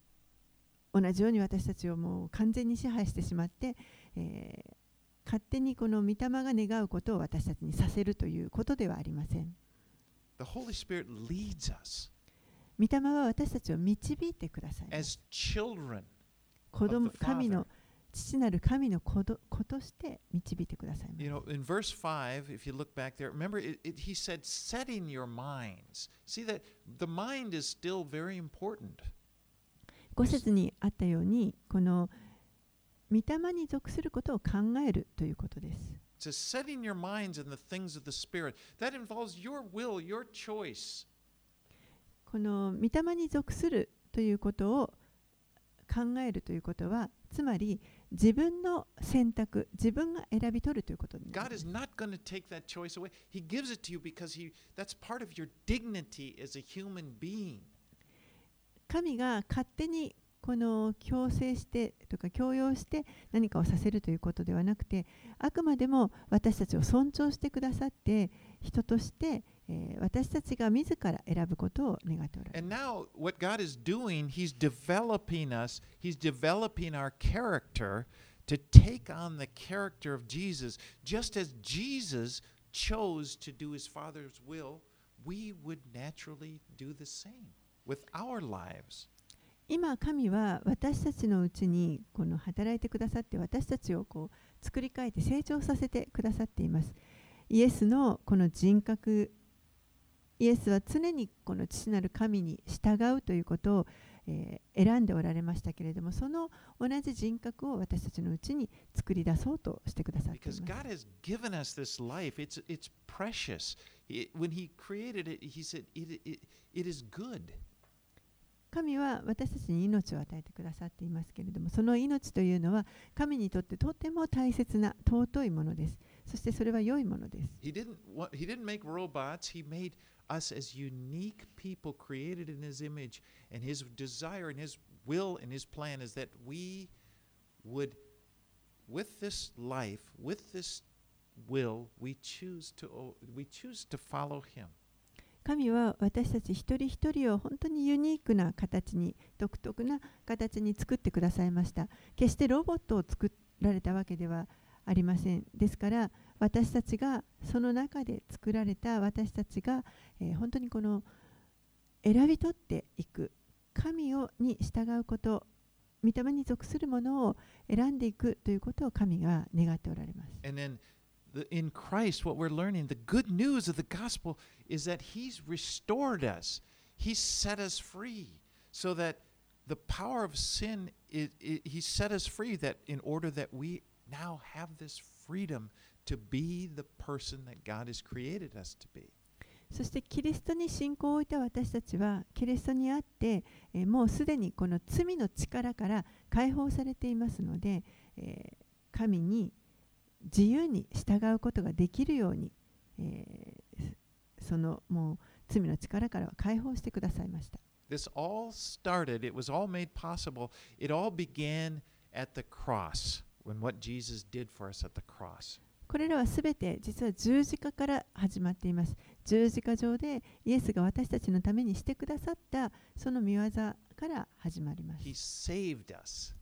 同じように私たちをもう完全に支配してしまって、えー勝手にこの御霊が願うことを私たちにさせるということではありません。The Holy Spirit leads us 御霊は私たちを導いてください as children. 子供神.の父なる神の子ど子として導いてください。You know, in verse 5, if you look back there, remember it, it, he said, setting your minds. See that the mind is still very important. 5節にあったように、この見た霊に属することを考えるということです。この見た霊に属するということを考えるということは、つまり自分の選択、自分が選び取るということです。神が勝手にこの強制してとか強要して何かをさせるということではなくてあくまでも私たちを尊重してくださって人として、えー私たちが自ら選ぶことを願っておられ And ます。now what God is doing, he's developing us. He's developing our character to take on the character of Jesus. Just as Jesus chose to do his father's will, we would naturally do the same with our lives. 今神は私たちのうちにこの働いてくださって私たちをこう作り変えて成長させてくださっていますイエスのこの人格イエスは常にこの父なる神に従うということを、えー選んでおられましたけれどもその同じ人格を私たちのうちに作り出そうとしてくださっています God has given us this life. It's, it's precious. It- when He created it, He said, it, it, it is good. 神は私たちに命を与えてくださっていますけれどもその命というのは神にとってとても大切な尊いものですそしてそれは良いものです He didn't, he didn't make robots. He made us as unique people created in His image. And His desire and His will and His plan is that we would, with this life, with this will, we choose to we choose to follow Him. 神は私たち一人一人を本当にユニークな形に独特な形に作ってくださいました。決してロボットを作られたわけではありません。ですから私たちがその中で作られた私たちが、えー本当にこの選び取っていく神をに従うこと御霊に属するものを選んでいくということを神が願っておられます。And then the, in Christ, what we're learning, the good news of the gospel is that He's restored us, He's set us free, so that the power of sin, i i He set us free that in order that we now have this freedom to be the person that God has created us to be. そしてキリストに信仰を置いた私たちはキリストにあって、えーもうすでにこの罪の力から解放されていますので、えー神に 自由に従うことができるように、えーそのもう罪の力からは解放してくださいました。This all started, it was all made possible. It all began at the cross, when what Jesus did for us at the cross. これらはすべて実は十字架から始まっています。十字架上でイエスが私たちのためにしてくださったその見業から始まります He。saved us.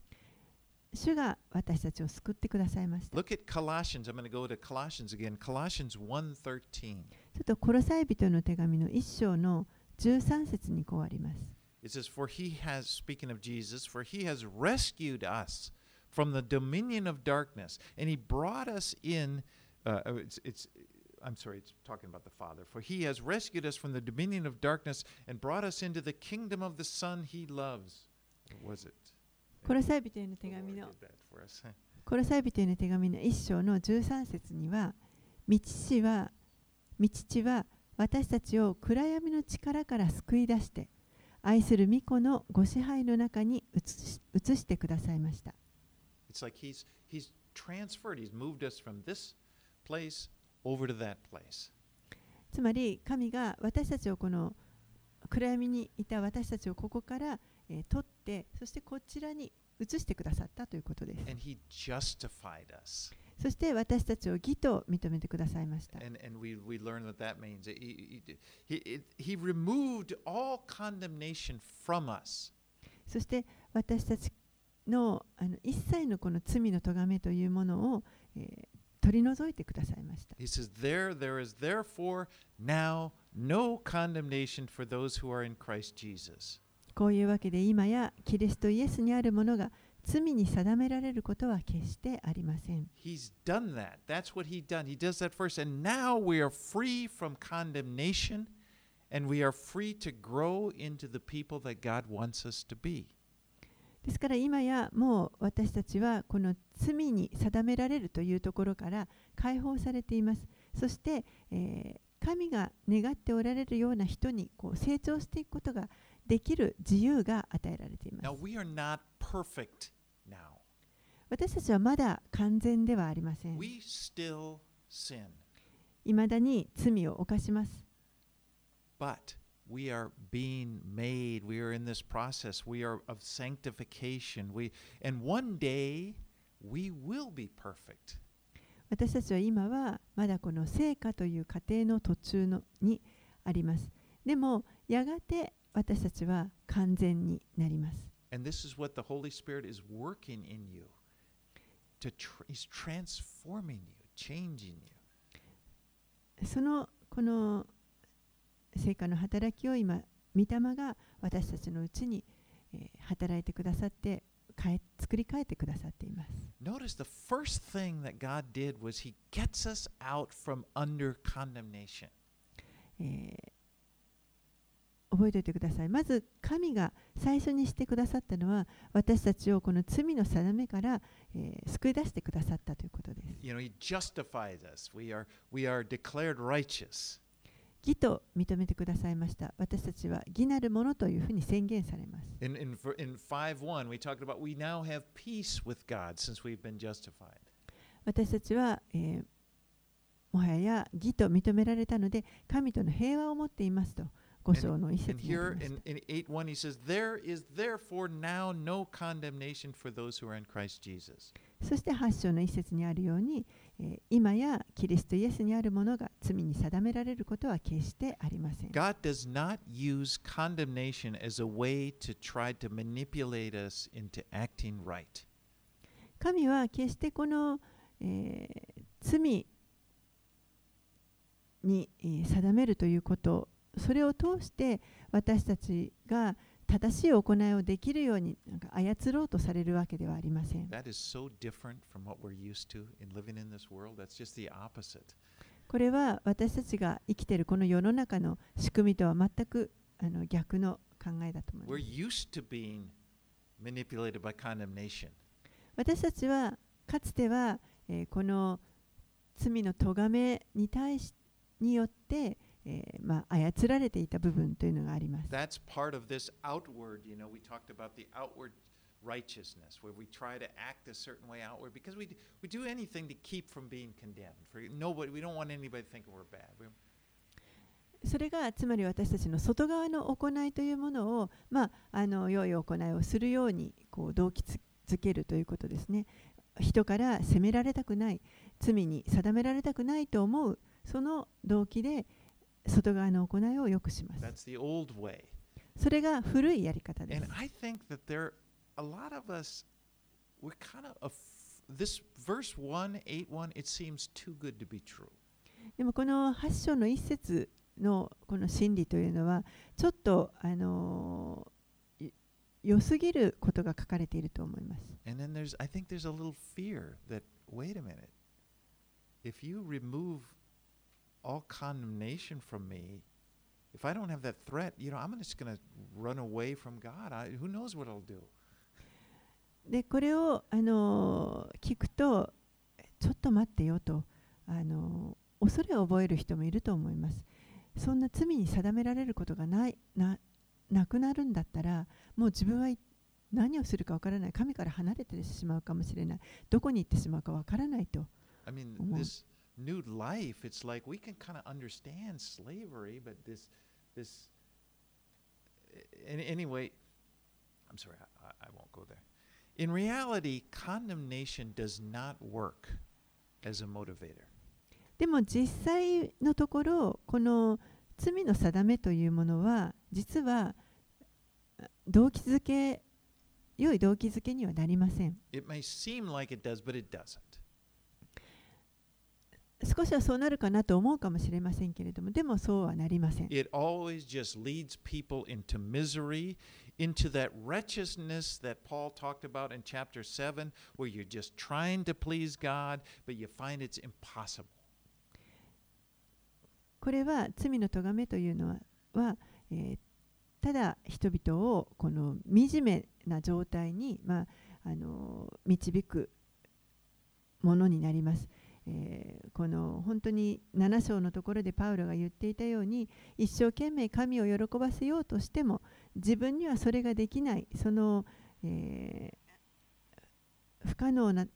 主が私たちを救ってくださいました。 Look at Colossians. I'm going to go to Colossians again. Colossians 1:13. ちょっとコロサイ人の手紙の一章の13節にこうあります。 It says, For he has, speaking of Jesus, for he has rescued us from the dominion of darkness, and he brought us in. Uh, uh, it's, it's, I'm sorry, it's talking about the Father. For he has rescued us from the dominion of darkness and brought us into the kingdom of the Son he loves. Or was it? コロサイ人への手紙のコロサイ人への手紙の一章の13節には、道父は、道父は私たちを暗闇の力から救い出して、愛する御子のご支配の中に移し移してくださいました。つまり神が私たちをこの暗闇にいた私たちをここから、え、取って、そしてこちらに移してくださったということです。そして私たちを義と認めてくださいました。そして私たちの,あの一切のこの罪の咎めというものを、え、取り除いてくださいました。Says, there, there no、こういうわけで今やキリストイエスにあるものが罪に定められることは決してありません。He's done that. That's what he done. He does that first. And now we are free from condemnation and we are free to grow into the people that God wants us to be. ですから今やもう私たちはこの罪に定められるというところから解放されています。そして、えー神が願っておられるような人にこう成長していくことができる自由が与えられています。私たちはまだ完全ではありません。いまだに罪を犯します。でも私たちは今はまだこの成果という過程の途中のにあります。でもやがて私たちは完全になります。And this is what the Holy Spirit is working in you. To tr- he's transforming you, changing you. そのこの成果の働きを今、御霊が私たちのうちに、えー働いてくださって変え作り変えてくださっています。Notice the first thing that God did was he gets us out from under condemnation. えー覚えておいてください。まず神が最初にしてくださったのは私たちをこの罪の定めから、えー救い出してくださったということです。You know, He justifies us. We are, we are declared righteous. 義と認めてくださいました。私たちは義なるものというふうに宣言されます。In, in, ver- in 5 1, we talked about we now have peace with God since we've been justified. 私たちは、えーもはや義と認められたので神との平和を持っていますと五章の一節にありまし in, た in 8 1, he says, There is therefore now no condemnation for those who are in Christ Jesus. そして8章の一節にあるように、えー今やキリストイエスにあるものが罪に定められることは決してありません。God does not use condemnation as a way to try to manipulate us into acting right. 神は決してこの、えー罪に、えー定めるということそれを通して私たちが正しい行いをできるようになんか操ろうとされるわけではありません。これは私たちが生きているこの世の中の仕組みとは全くあの逆の考えだと思います。私たちはかつては、え、この罪の咎めに対しによってえーまあ、操られていた部分というのがあります。That's part of this outward, you know, we talked about the outward righteousness where we try to act a certain way outward because we, we do anything to keep from being condemned. For nobody, we don't want anybody to think we're bad. We, それがつまり私たちの外側の行いというものを、まあ、あの良い行いをするようにこう動機づけるということですね。人から責められたくない、罪に定められたくないと思う、その動機で外側の行いを良くします。それが古いやり方です。でもこの8章の一節のこの真理というのはちょっとあの良すぎることが書かれていると思います。All condemnation from me, if I don't have that threat, you know, I'm just going to run away from God. I, who knows what I'll do? でこれをあの聞くとちょっと待ってよとあの恐れを覚える人もいると思います。そんな罪に定められることがないななくなるんだったらもう自分は何をするかわからない神から離れてしまうかもしれないどこに行ってしまうかわからないと I mean, Mhm. this new life, it's like we can kind of understand slavery, but this, this, a- anyway, I'm sorry, I, I- I won't go there. In reality, condemnation does not work as a motivator. でも実際のところこの罪の定めというものは実は動機づけ良い動機づけにはなりません It may seem like it does, but it doesn't. 少しはそうなるかなと思うかもしれませんけれどもでもそうはなりません It always just leads people into misery, into that wretchedness that Paul talked about in chapter 7, where you're just trying to please God, but you find it's impossible. これは罪の咎めというのはは、えーただ人々をこの惨めな状態に、まあ、あの導くものになります。えーこの本当に7章のところでパウロが言っていたように一生懸命神を喜ばせようとしても自分にはそれができないその、えー不可能な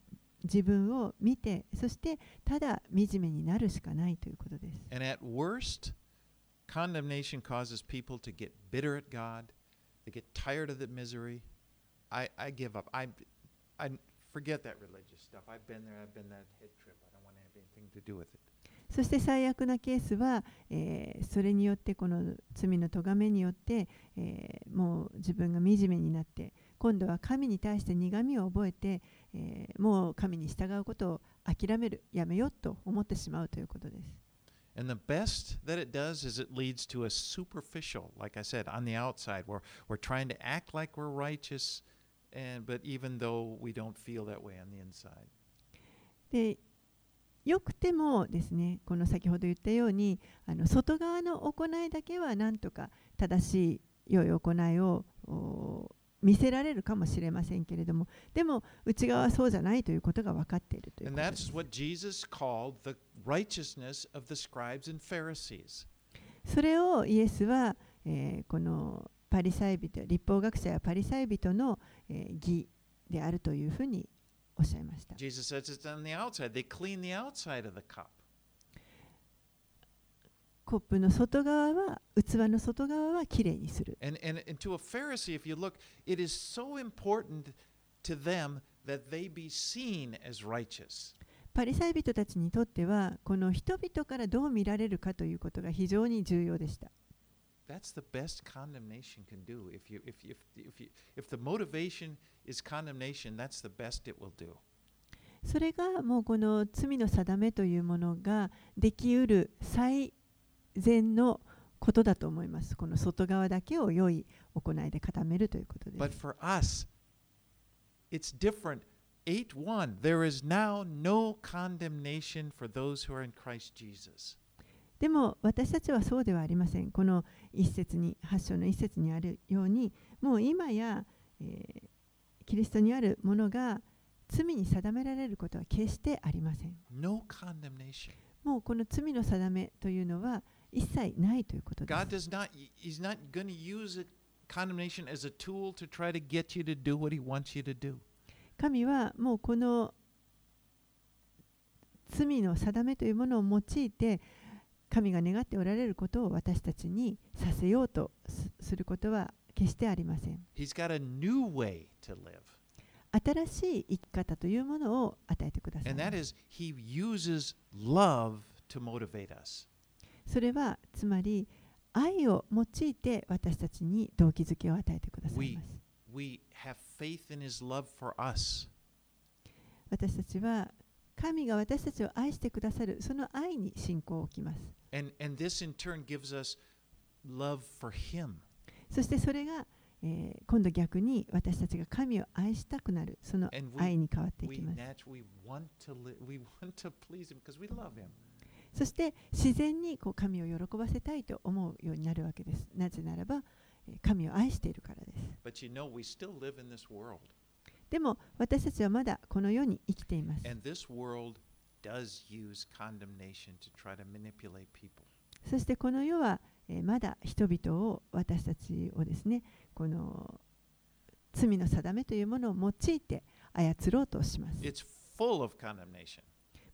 自分を見てそしてただ惨めになるしかないということです。And at worst, condemnation causes people to get bitter at God. They get tired of the misery. I, I give up. I, I forget that religious stuff. I've been there. I've been that head trip. そして最悪なケースは、えーそれによってこの罪の咎めによって、えーもう自分が惨めになって今度は神に対して苦みを覚えて、えーもう神に従うことを諦めるやめようと思ってしまうということです。And the best that it does is it leads to a superficial, like I said, on the outside, where we're trying to act like we're righteous, and but even though we don't feel that way on the inside. でよくてもですねこの先ほど言ったようにあの外側の行いだけはなんとか正しい良い行いをお見せられるかもしれませんけれどもでも内側はそうじゃないということが分かっているということです.それをイエスは、えーこのパリサイ人立法学者やパリサイ人の、えー義であるというふうにおっしゃいました。コップの外側は、器の外側はきれにする。パリサイ人たちにとっては、この人々からどう見られるかということが非常に重要でした。That's the best condemnation can do. If, you, if, you, if, you, if the motivation is condemnation, that's the best it will do. それがもうこの罪の定めというものができうる最善のことだと思います。この外側だけを良い行いで固めるということで But す。 for us, it's different. 8 1 There is now no condemnation for those who are in Christ Jesus. でも私たちはそうではありません。この一節に、8章の一節にあるように、もう今や、えーキリストにあるものが罪に定められることは決してありません。No condemnation. もうこの罪の定めというのは一切ないということです God。does not, He's not going to use a condemnation as a tool to try to get you to do what He wants you to do. 神はもうこの罪の定めというものを用いて神が願っておられることを私たちにさせようとすすることは決してありません。He's got a new way to live. 新しい生き方というものを与えてください And ま that す。is, He uses love to motivate us. それはつまり愛を用いて私たちに動機づけを与えてくださいます。We have faith in His love for us. 私たちは神が私たちを愛してくださるその愛に信仰を置きます。そしてそれが、え、今度逆に私たちが神を愛したくなるその愛に変わっていきます。そして自然にこう神を喜ばせたいと思うようになるわけです。なぜならば神を愛しているからです。でも私たちはまだこの世に生きています。そしてこの世は、え、まだ人々を私たちをですね、この罪の定めというものを用いて操ろうとします。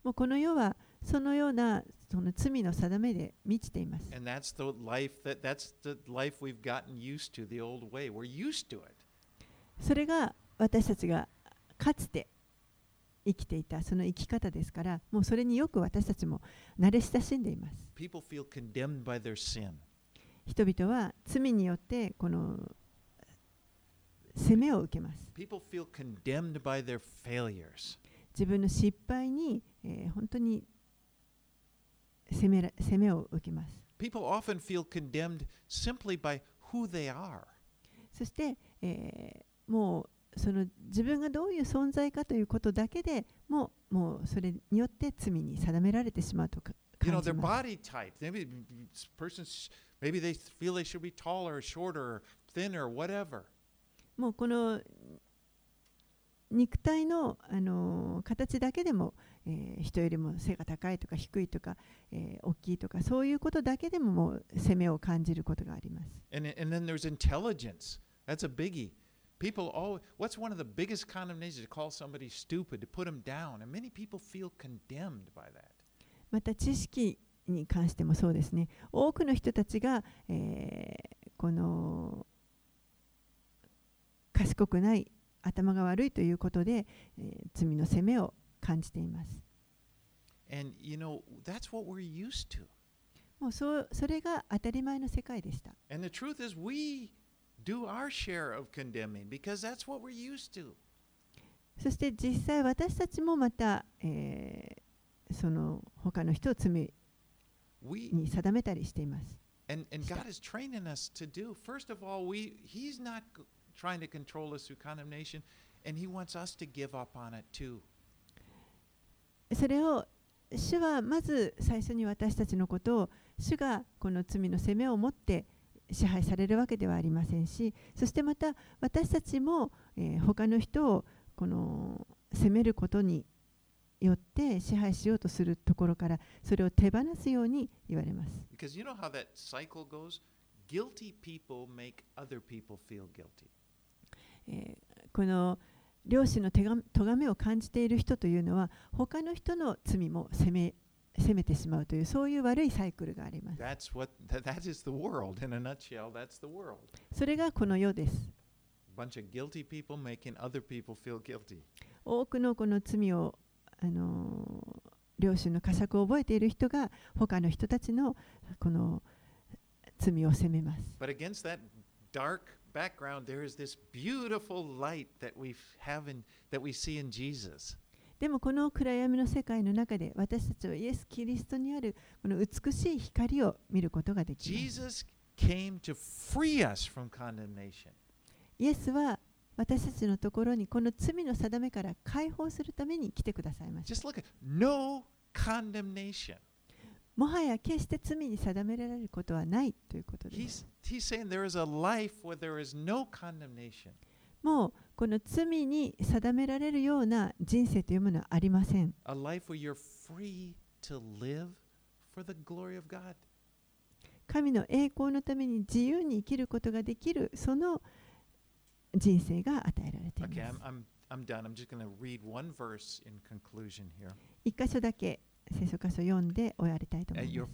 もうこの世はそのようなその罪の定めで満ちています。それが私たちがかつて生きていたその生き方ですから、もうそれによく私たちも慣れ親しんでいます。人々は罪によってこの責めを受けます。自分の失敗に、えー、本当に責め,ら責めを受けます。People often feel condemned simply by who they are. そして、えー、もうその自分がどういう存在かということだけでもうもうそれによって罪に定められてしまうとか You 感 know, じ their body type. Maybe person's maybe they feel they should be taller or shorter or thinner, whatever. もうこの肉体の、あのー形だけでも、えー人よりも背が高いとか低いとか、えー大きいとかそういうことだけでももう責めを感じることがあります。And, and then there's intelligence. That's a biggie. People, oh, what's one of the biggest condemnations? To call somebody stupid, to put them down. And many people feel condemned by that. また知識に関してもそうですね。多くの人たちが、えーこの賢くない頭が悪いということで、えー罪の責めを感じています。And, you know, that's what we're used to. もうそうそれが当たり前の世界でした。And the truth is, we do our share of condemning because that's what we're used to. そして実際私たちもまた、えーその他の人を罪に定めたりしています。and, and. God is training us to do. First of all, we He's not trying to control us through condemnation, and He wants us to give up on it too. それを主はまず最初に私たちのことを主がこの罪の責めを持って支配されるわけではありませんしそしてまた私たちも、えー、他の人をこの責めることによって支配しようとするところからそれを手放すように言われます。Because you know how that cycle goes? Guilty people make other people feel guilty. えー、この漁師の咎めを感じている人というのは他の人の罪も責め責めてしまうというそういう悪いサイクルがあります。What, nutshell, それがこの世です。多くのこの罪をあの領主の呵責を覚えている人が他の人たちのこの罪を責めます。But against that dark background, there is this beautiful light that we have in that we see in Jesus. でもこの暗闇の世界の中で私たちはイエス・キリストにあるこの美しい光を見ることができます。イエスは私たちのところにこの罪の定めから解放するために来てくださいました。もはや決して罪に定められることはないということです。もうこの罪に定められるような人生というものはありません。神の栄光のために自由に生きることができるその人生が与えられています。一箇所だけ聖書箇所読んで終わりたいと思います。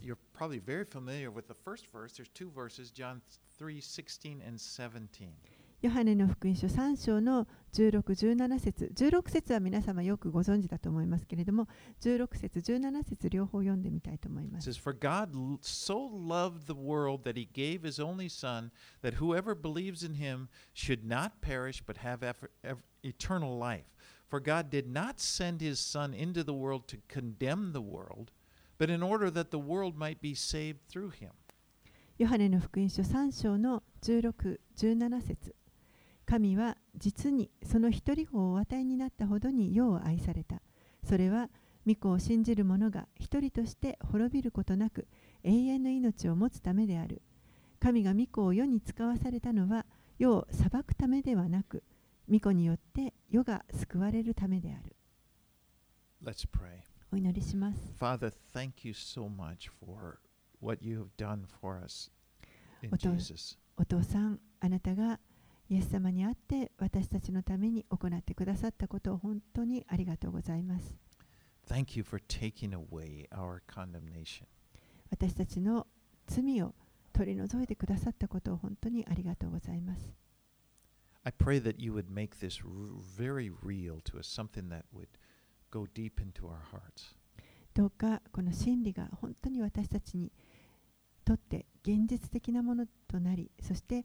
ヨハネの福音書3章の16、17節16節は皆様よくご存知だと思いますけれども、16節、17節両方読んでみたいと思います。It says, For God so loved the world that he gave his only Son, that whoever believes in him should not perish but have eternal life. For God did not send his Son into the world to condemn the world, but in order that the world might be saved through him. ヨハネの福音書3章の16、17節神は実にその一人子をお与えになったほどに世を愛された。それは御子を信じる者が一人として滅びることなく永遠の命を持つためである。神が御子を世に使わされたのは世を裁くためではなく、御子によって世が救われるためである。Let's pray. お祈りします。Father, thank you so much for what you have done for us in Jesus. お父さん、あなたがイエス様に会って私たちのために行ってくださったことを本当にありがとうございます。Thank you for taking away our condemnation. 私たちの罪を取り除いてくださったことを本当にありがとうございます。I pray that you would make this very real to us, something that would go deep into our hearts. どうかこの真理が本当に私たちにとって現実的なものとなり、そして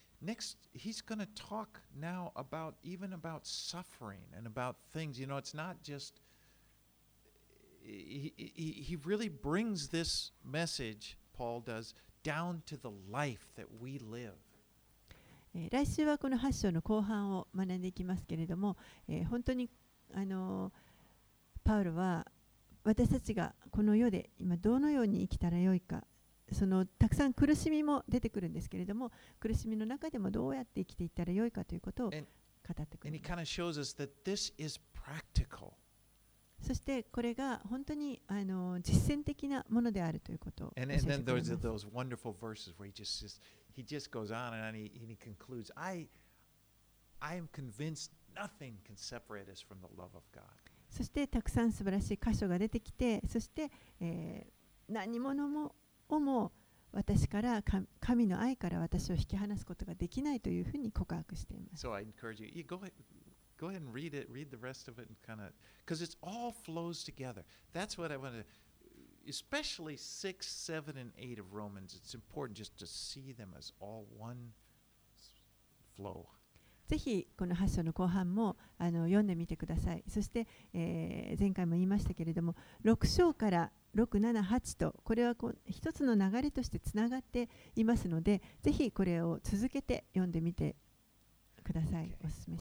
next he's going to talk now about even about suffering and about things you know it's not just he, he, he really brings this message paul does down to the life that we live 来週はこの8章の後半を学んでいきますけれども、えー、本当にあのパウロは私たちがこの世で今どのように生きたらよいか そのたくさん苦しみも出てくるんですけれども苦しみの中でもどうやって生きていったらよいかということをれそしてこれが本当にあの実践的なものであるということそしてたくさん素晴らしい箇所が出てきてそして、え、何者,もをも私から神の愛から私を引き離すことができないというふうに告白しています。So I encourage you, go ahead, go ahead and read it, read the rest of it, and kind of, because it all flows together. That's what I want to, especially 6, 7, and 8 of Romans, it's important just to see them as all one flow. ぜひこの8章の後半もあの読んでみてください。そして、えー前回も言いましたけれども、6章から6、7、8と、これはこう一つの流れとしてつながっていますので、ぜひこれを続けて読んでみてください。お勧めします。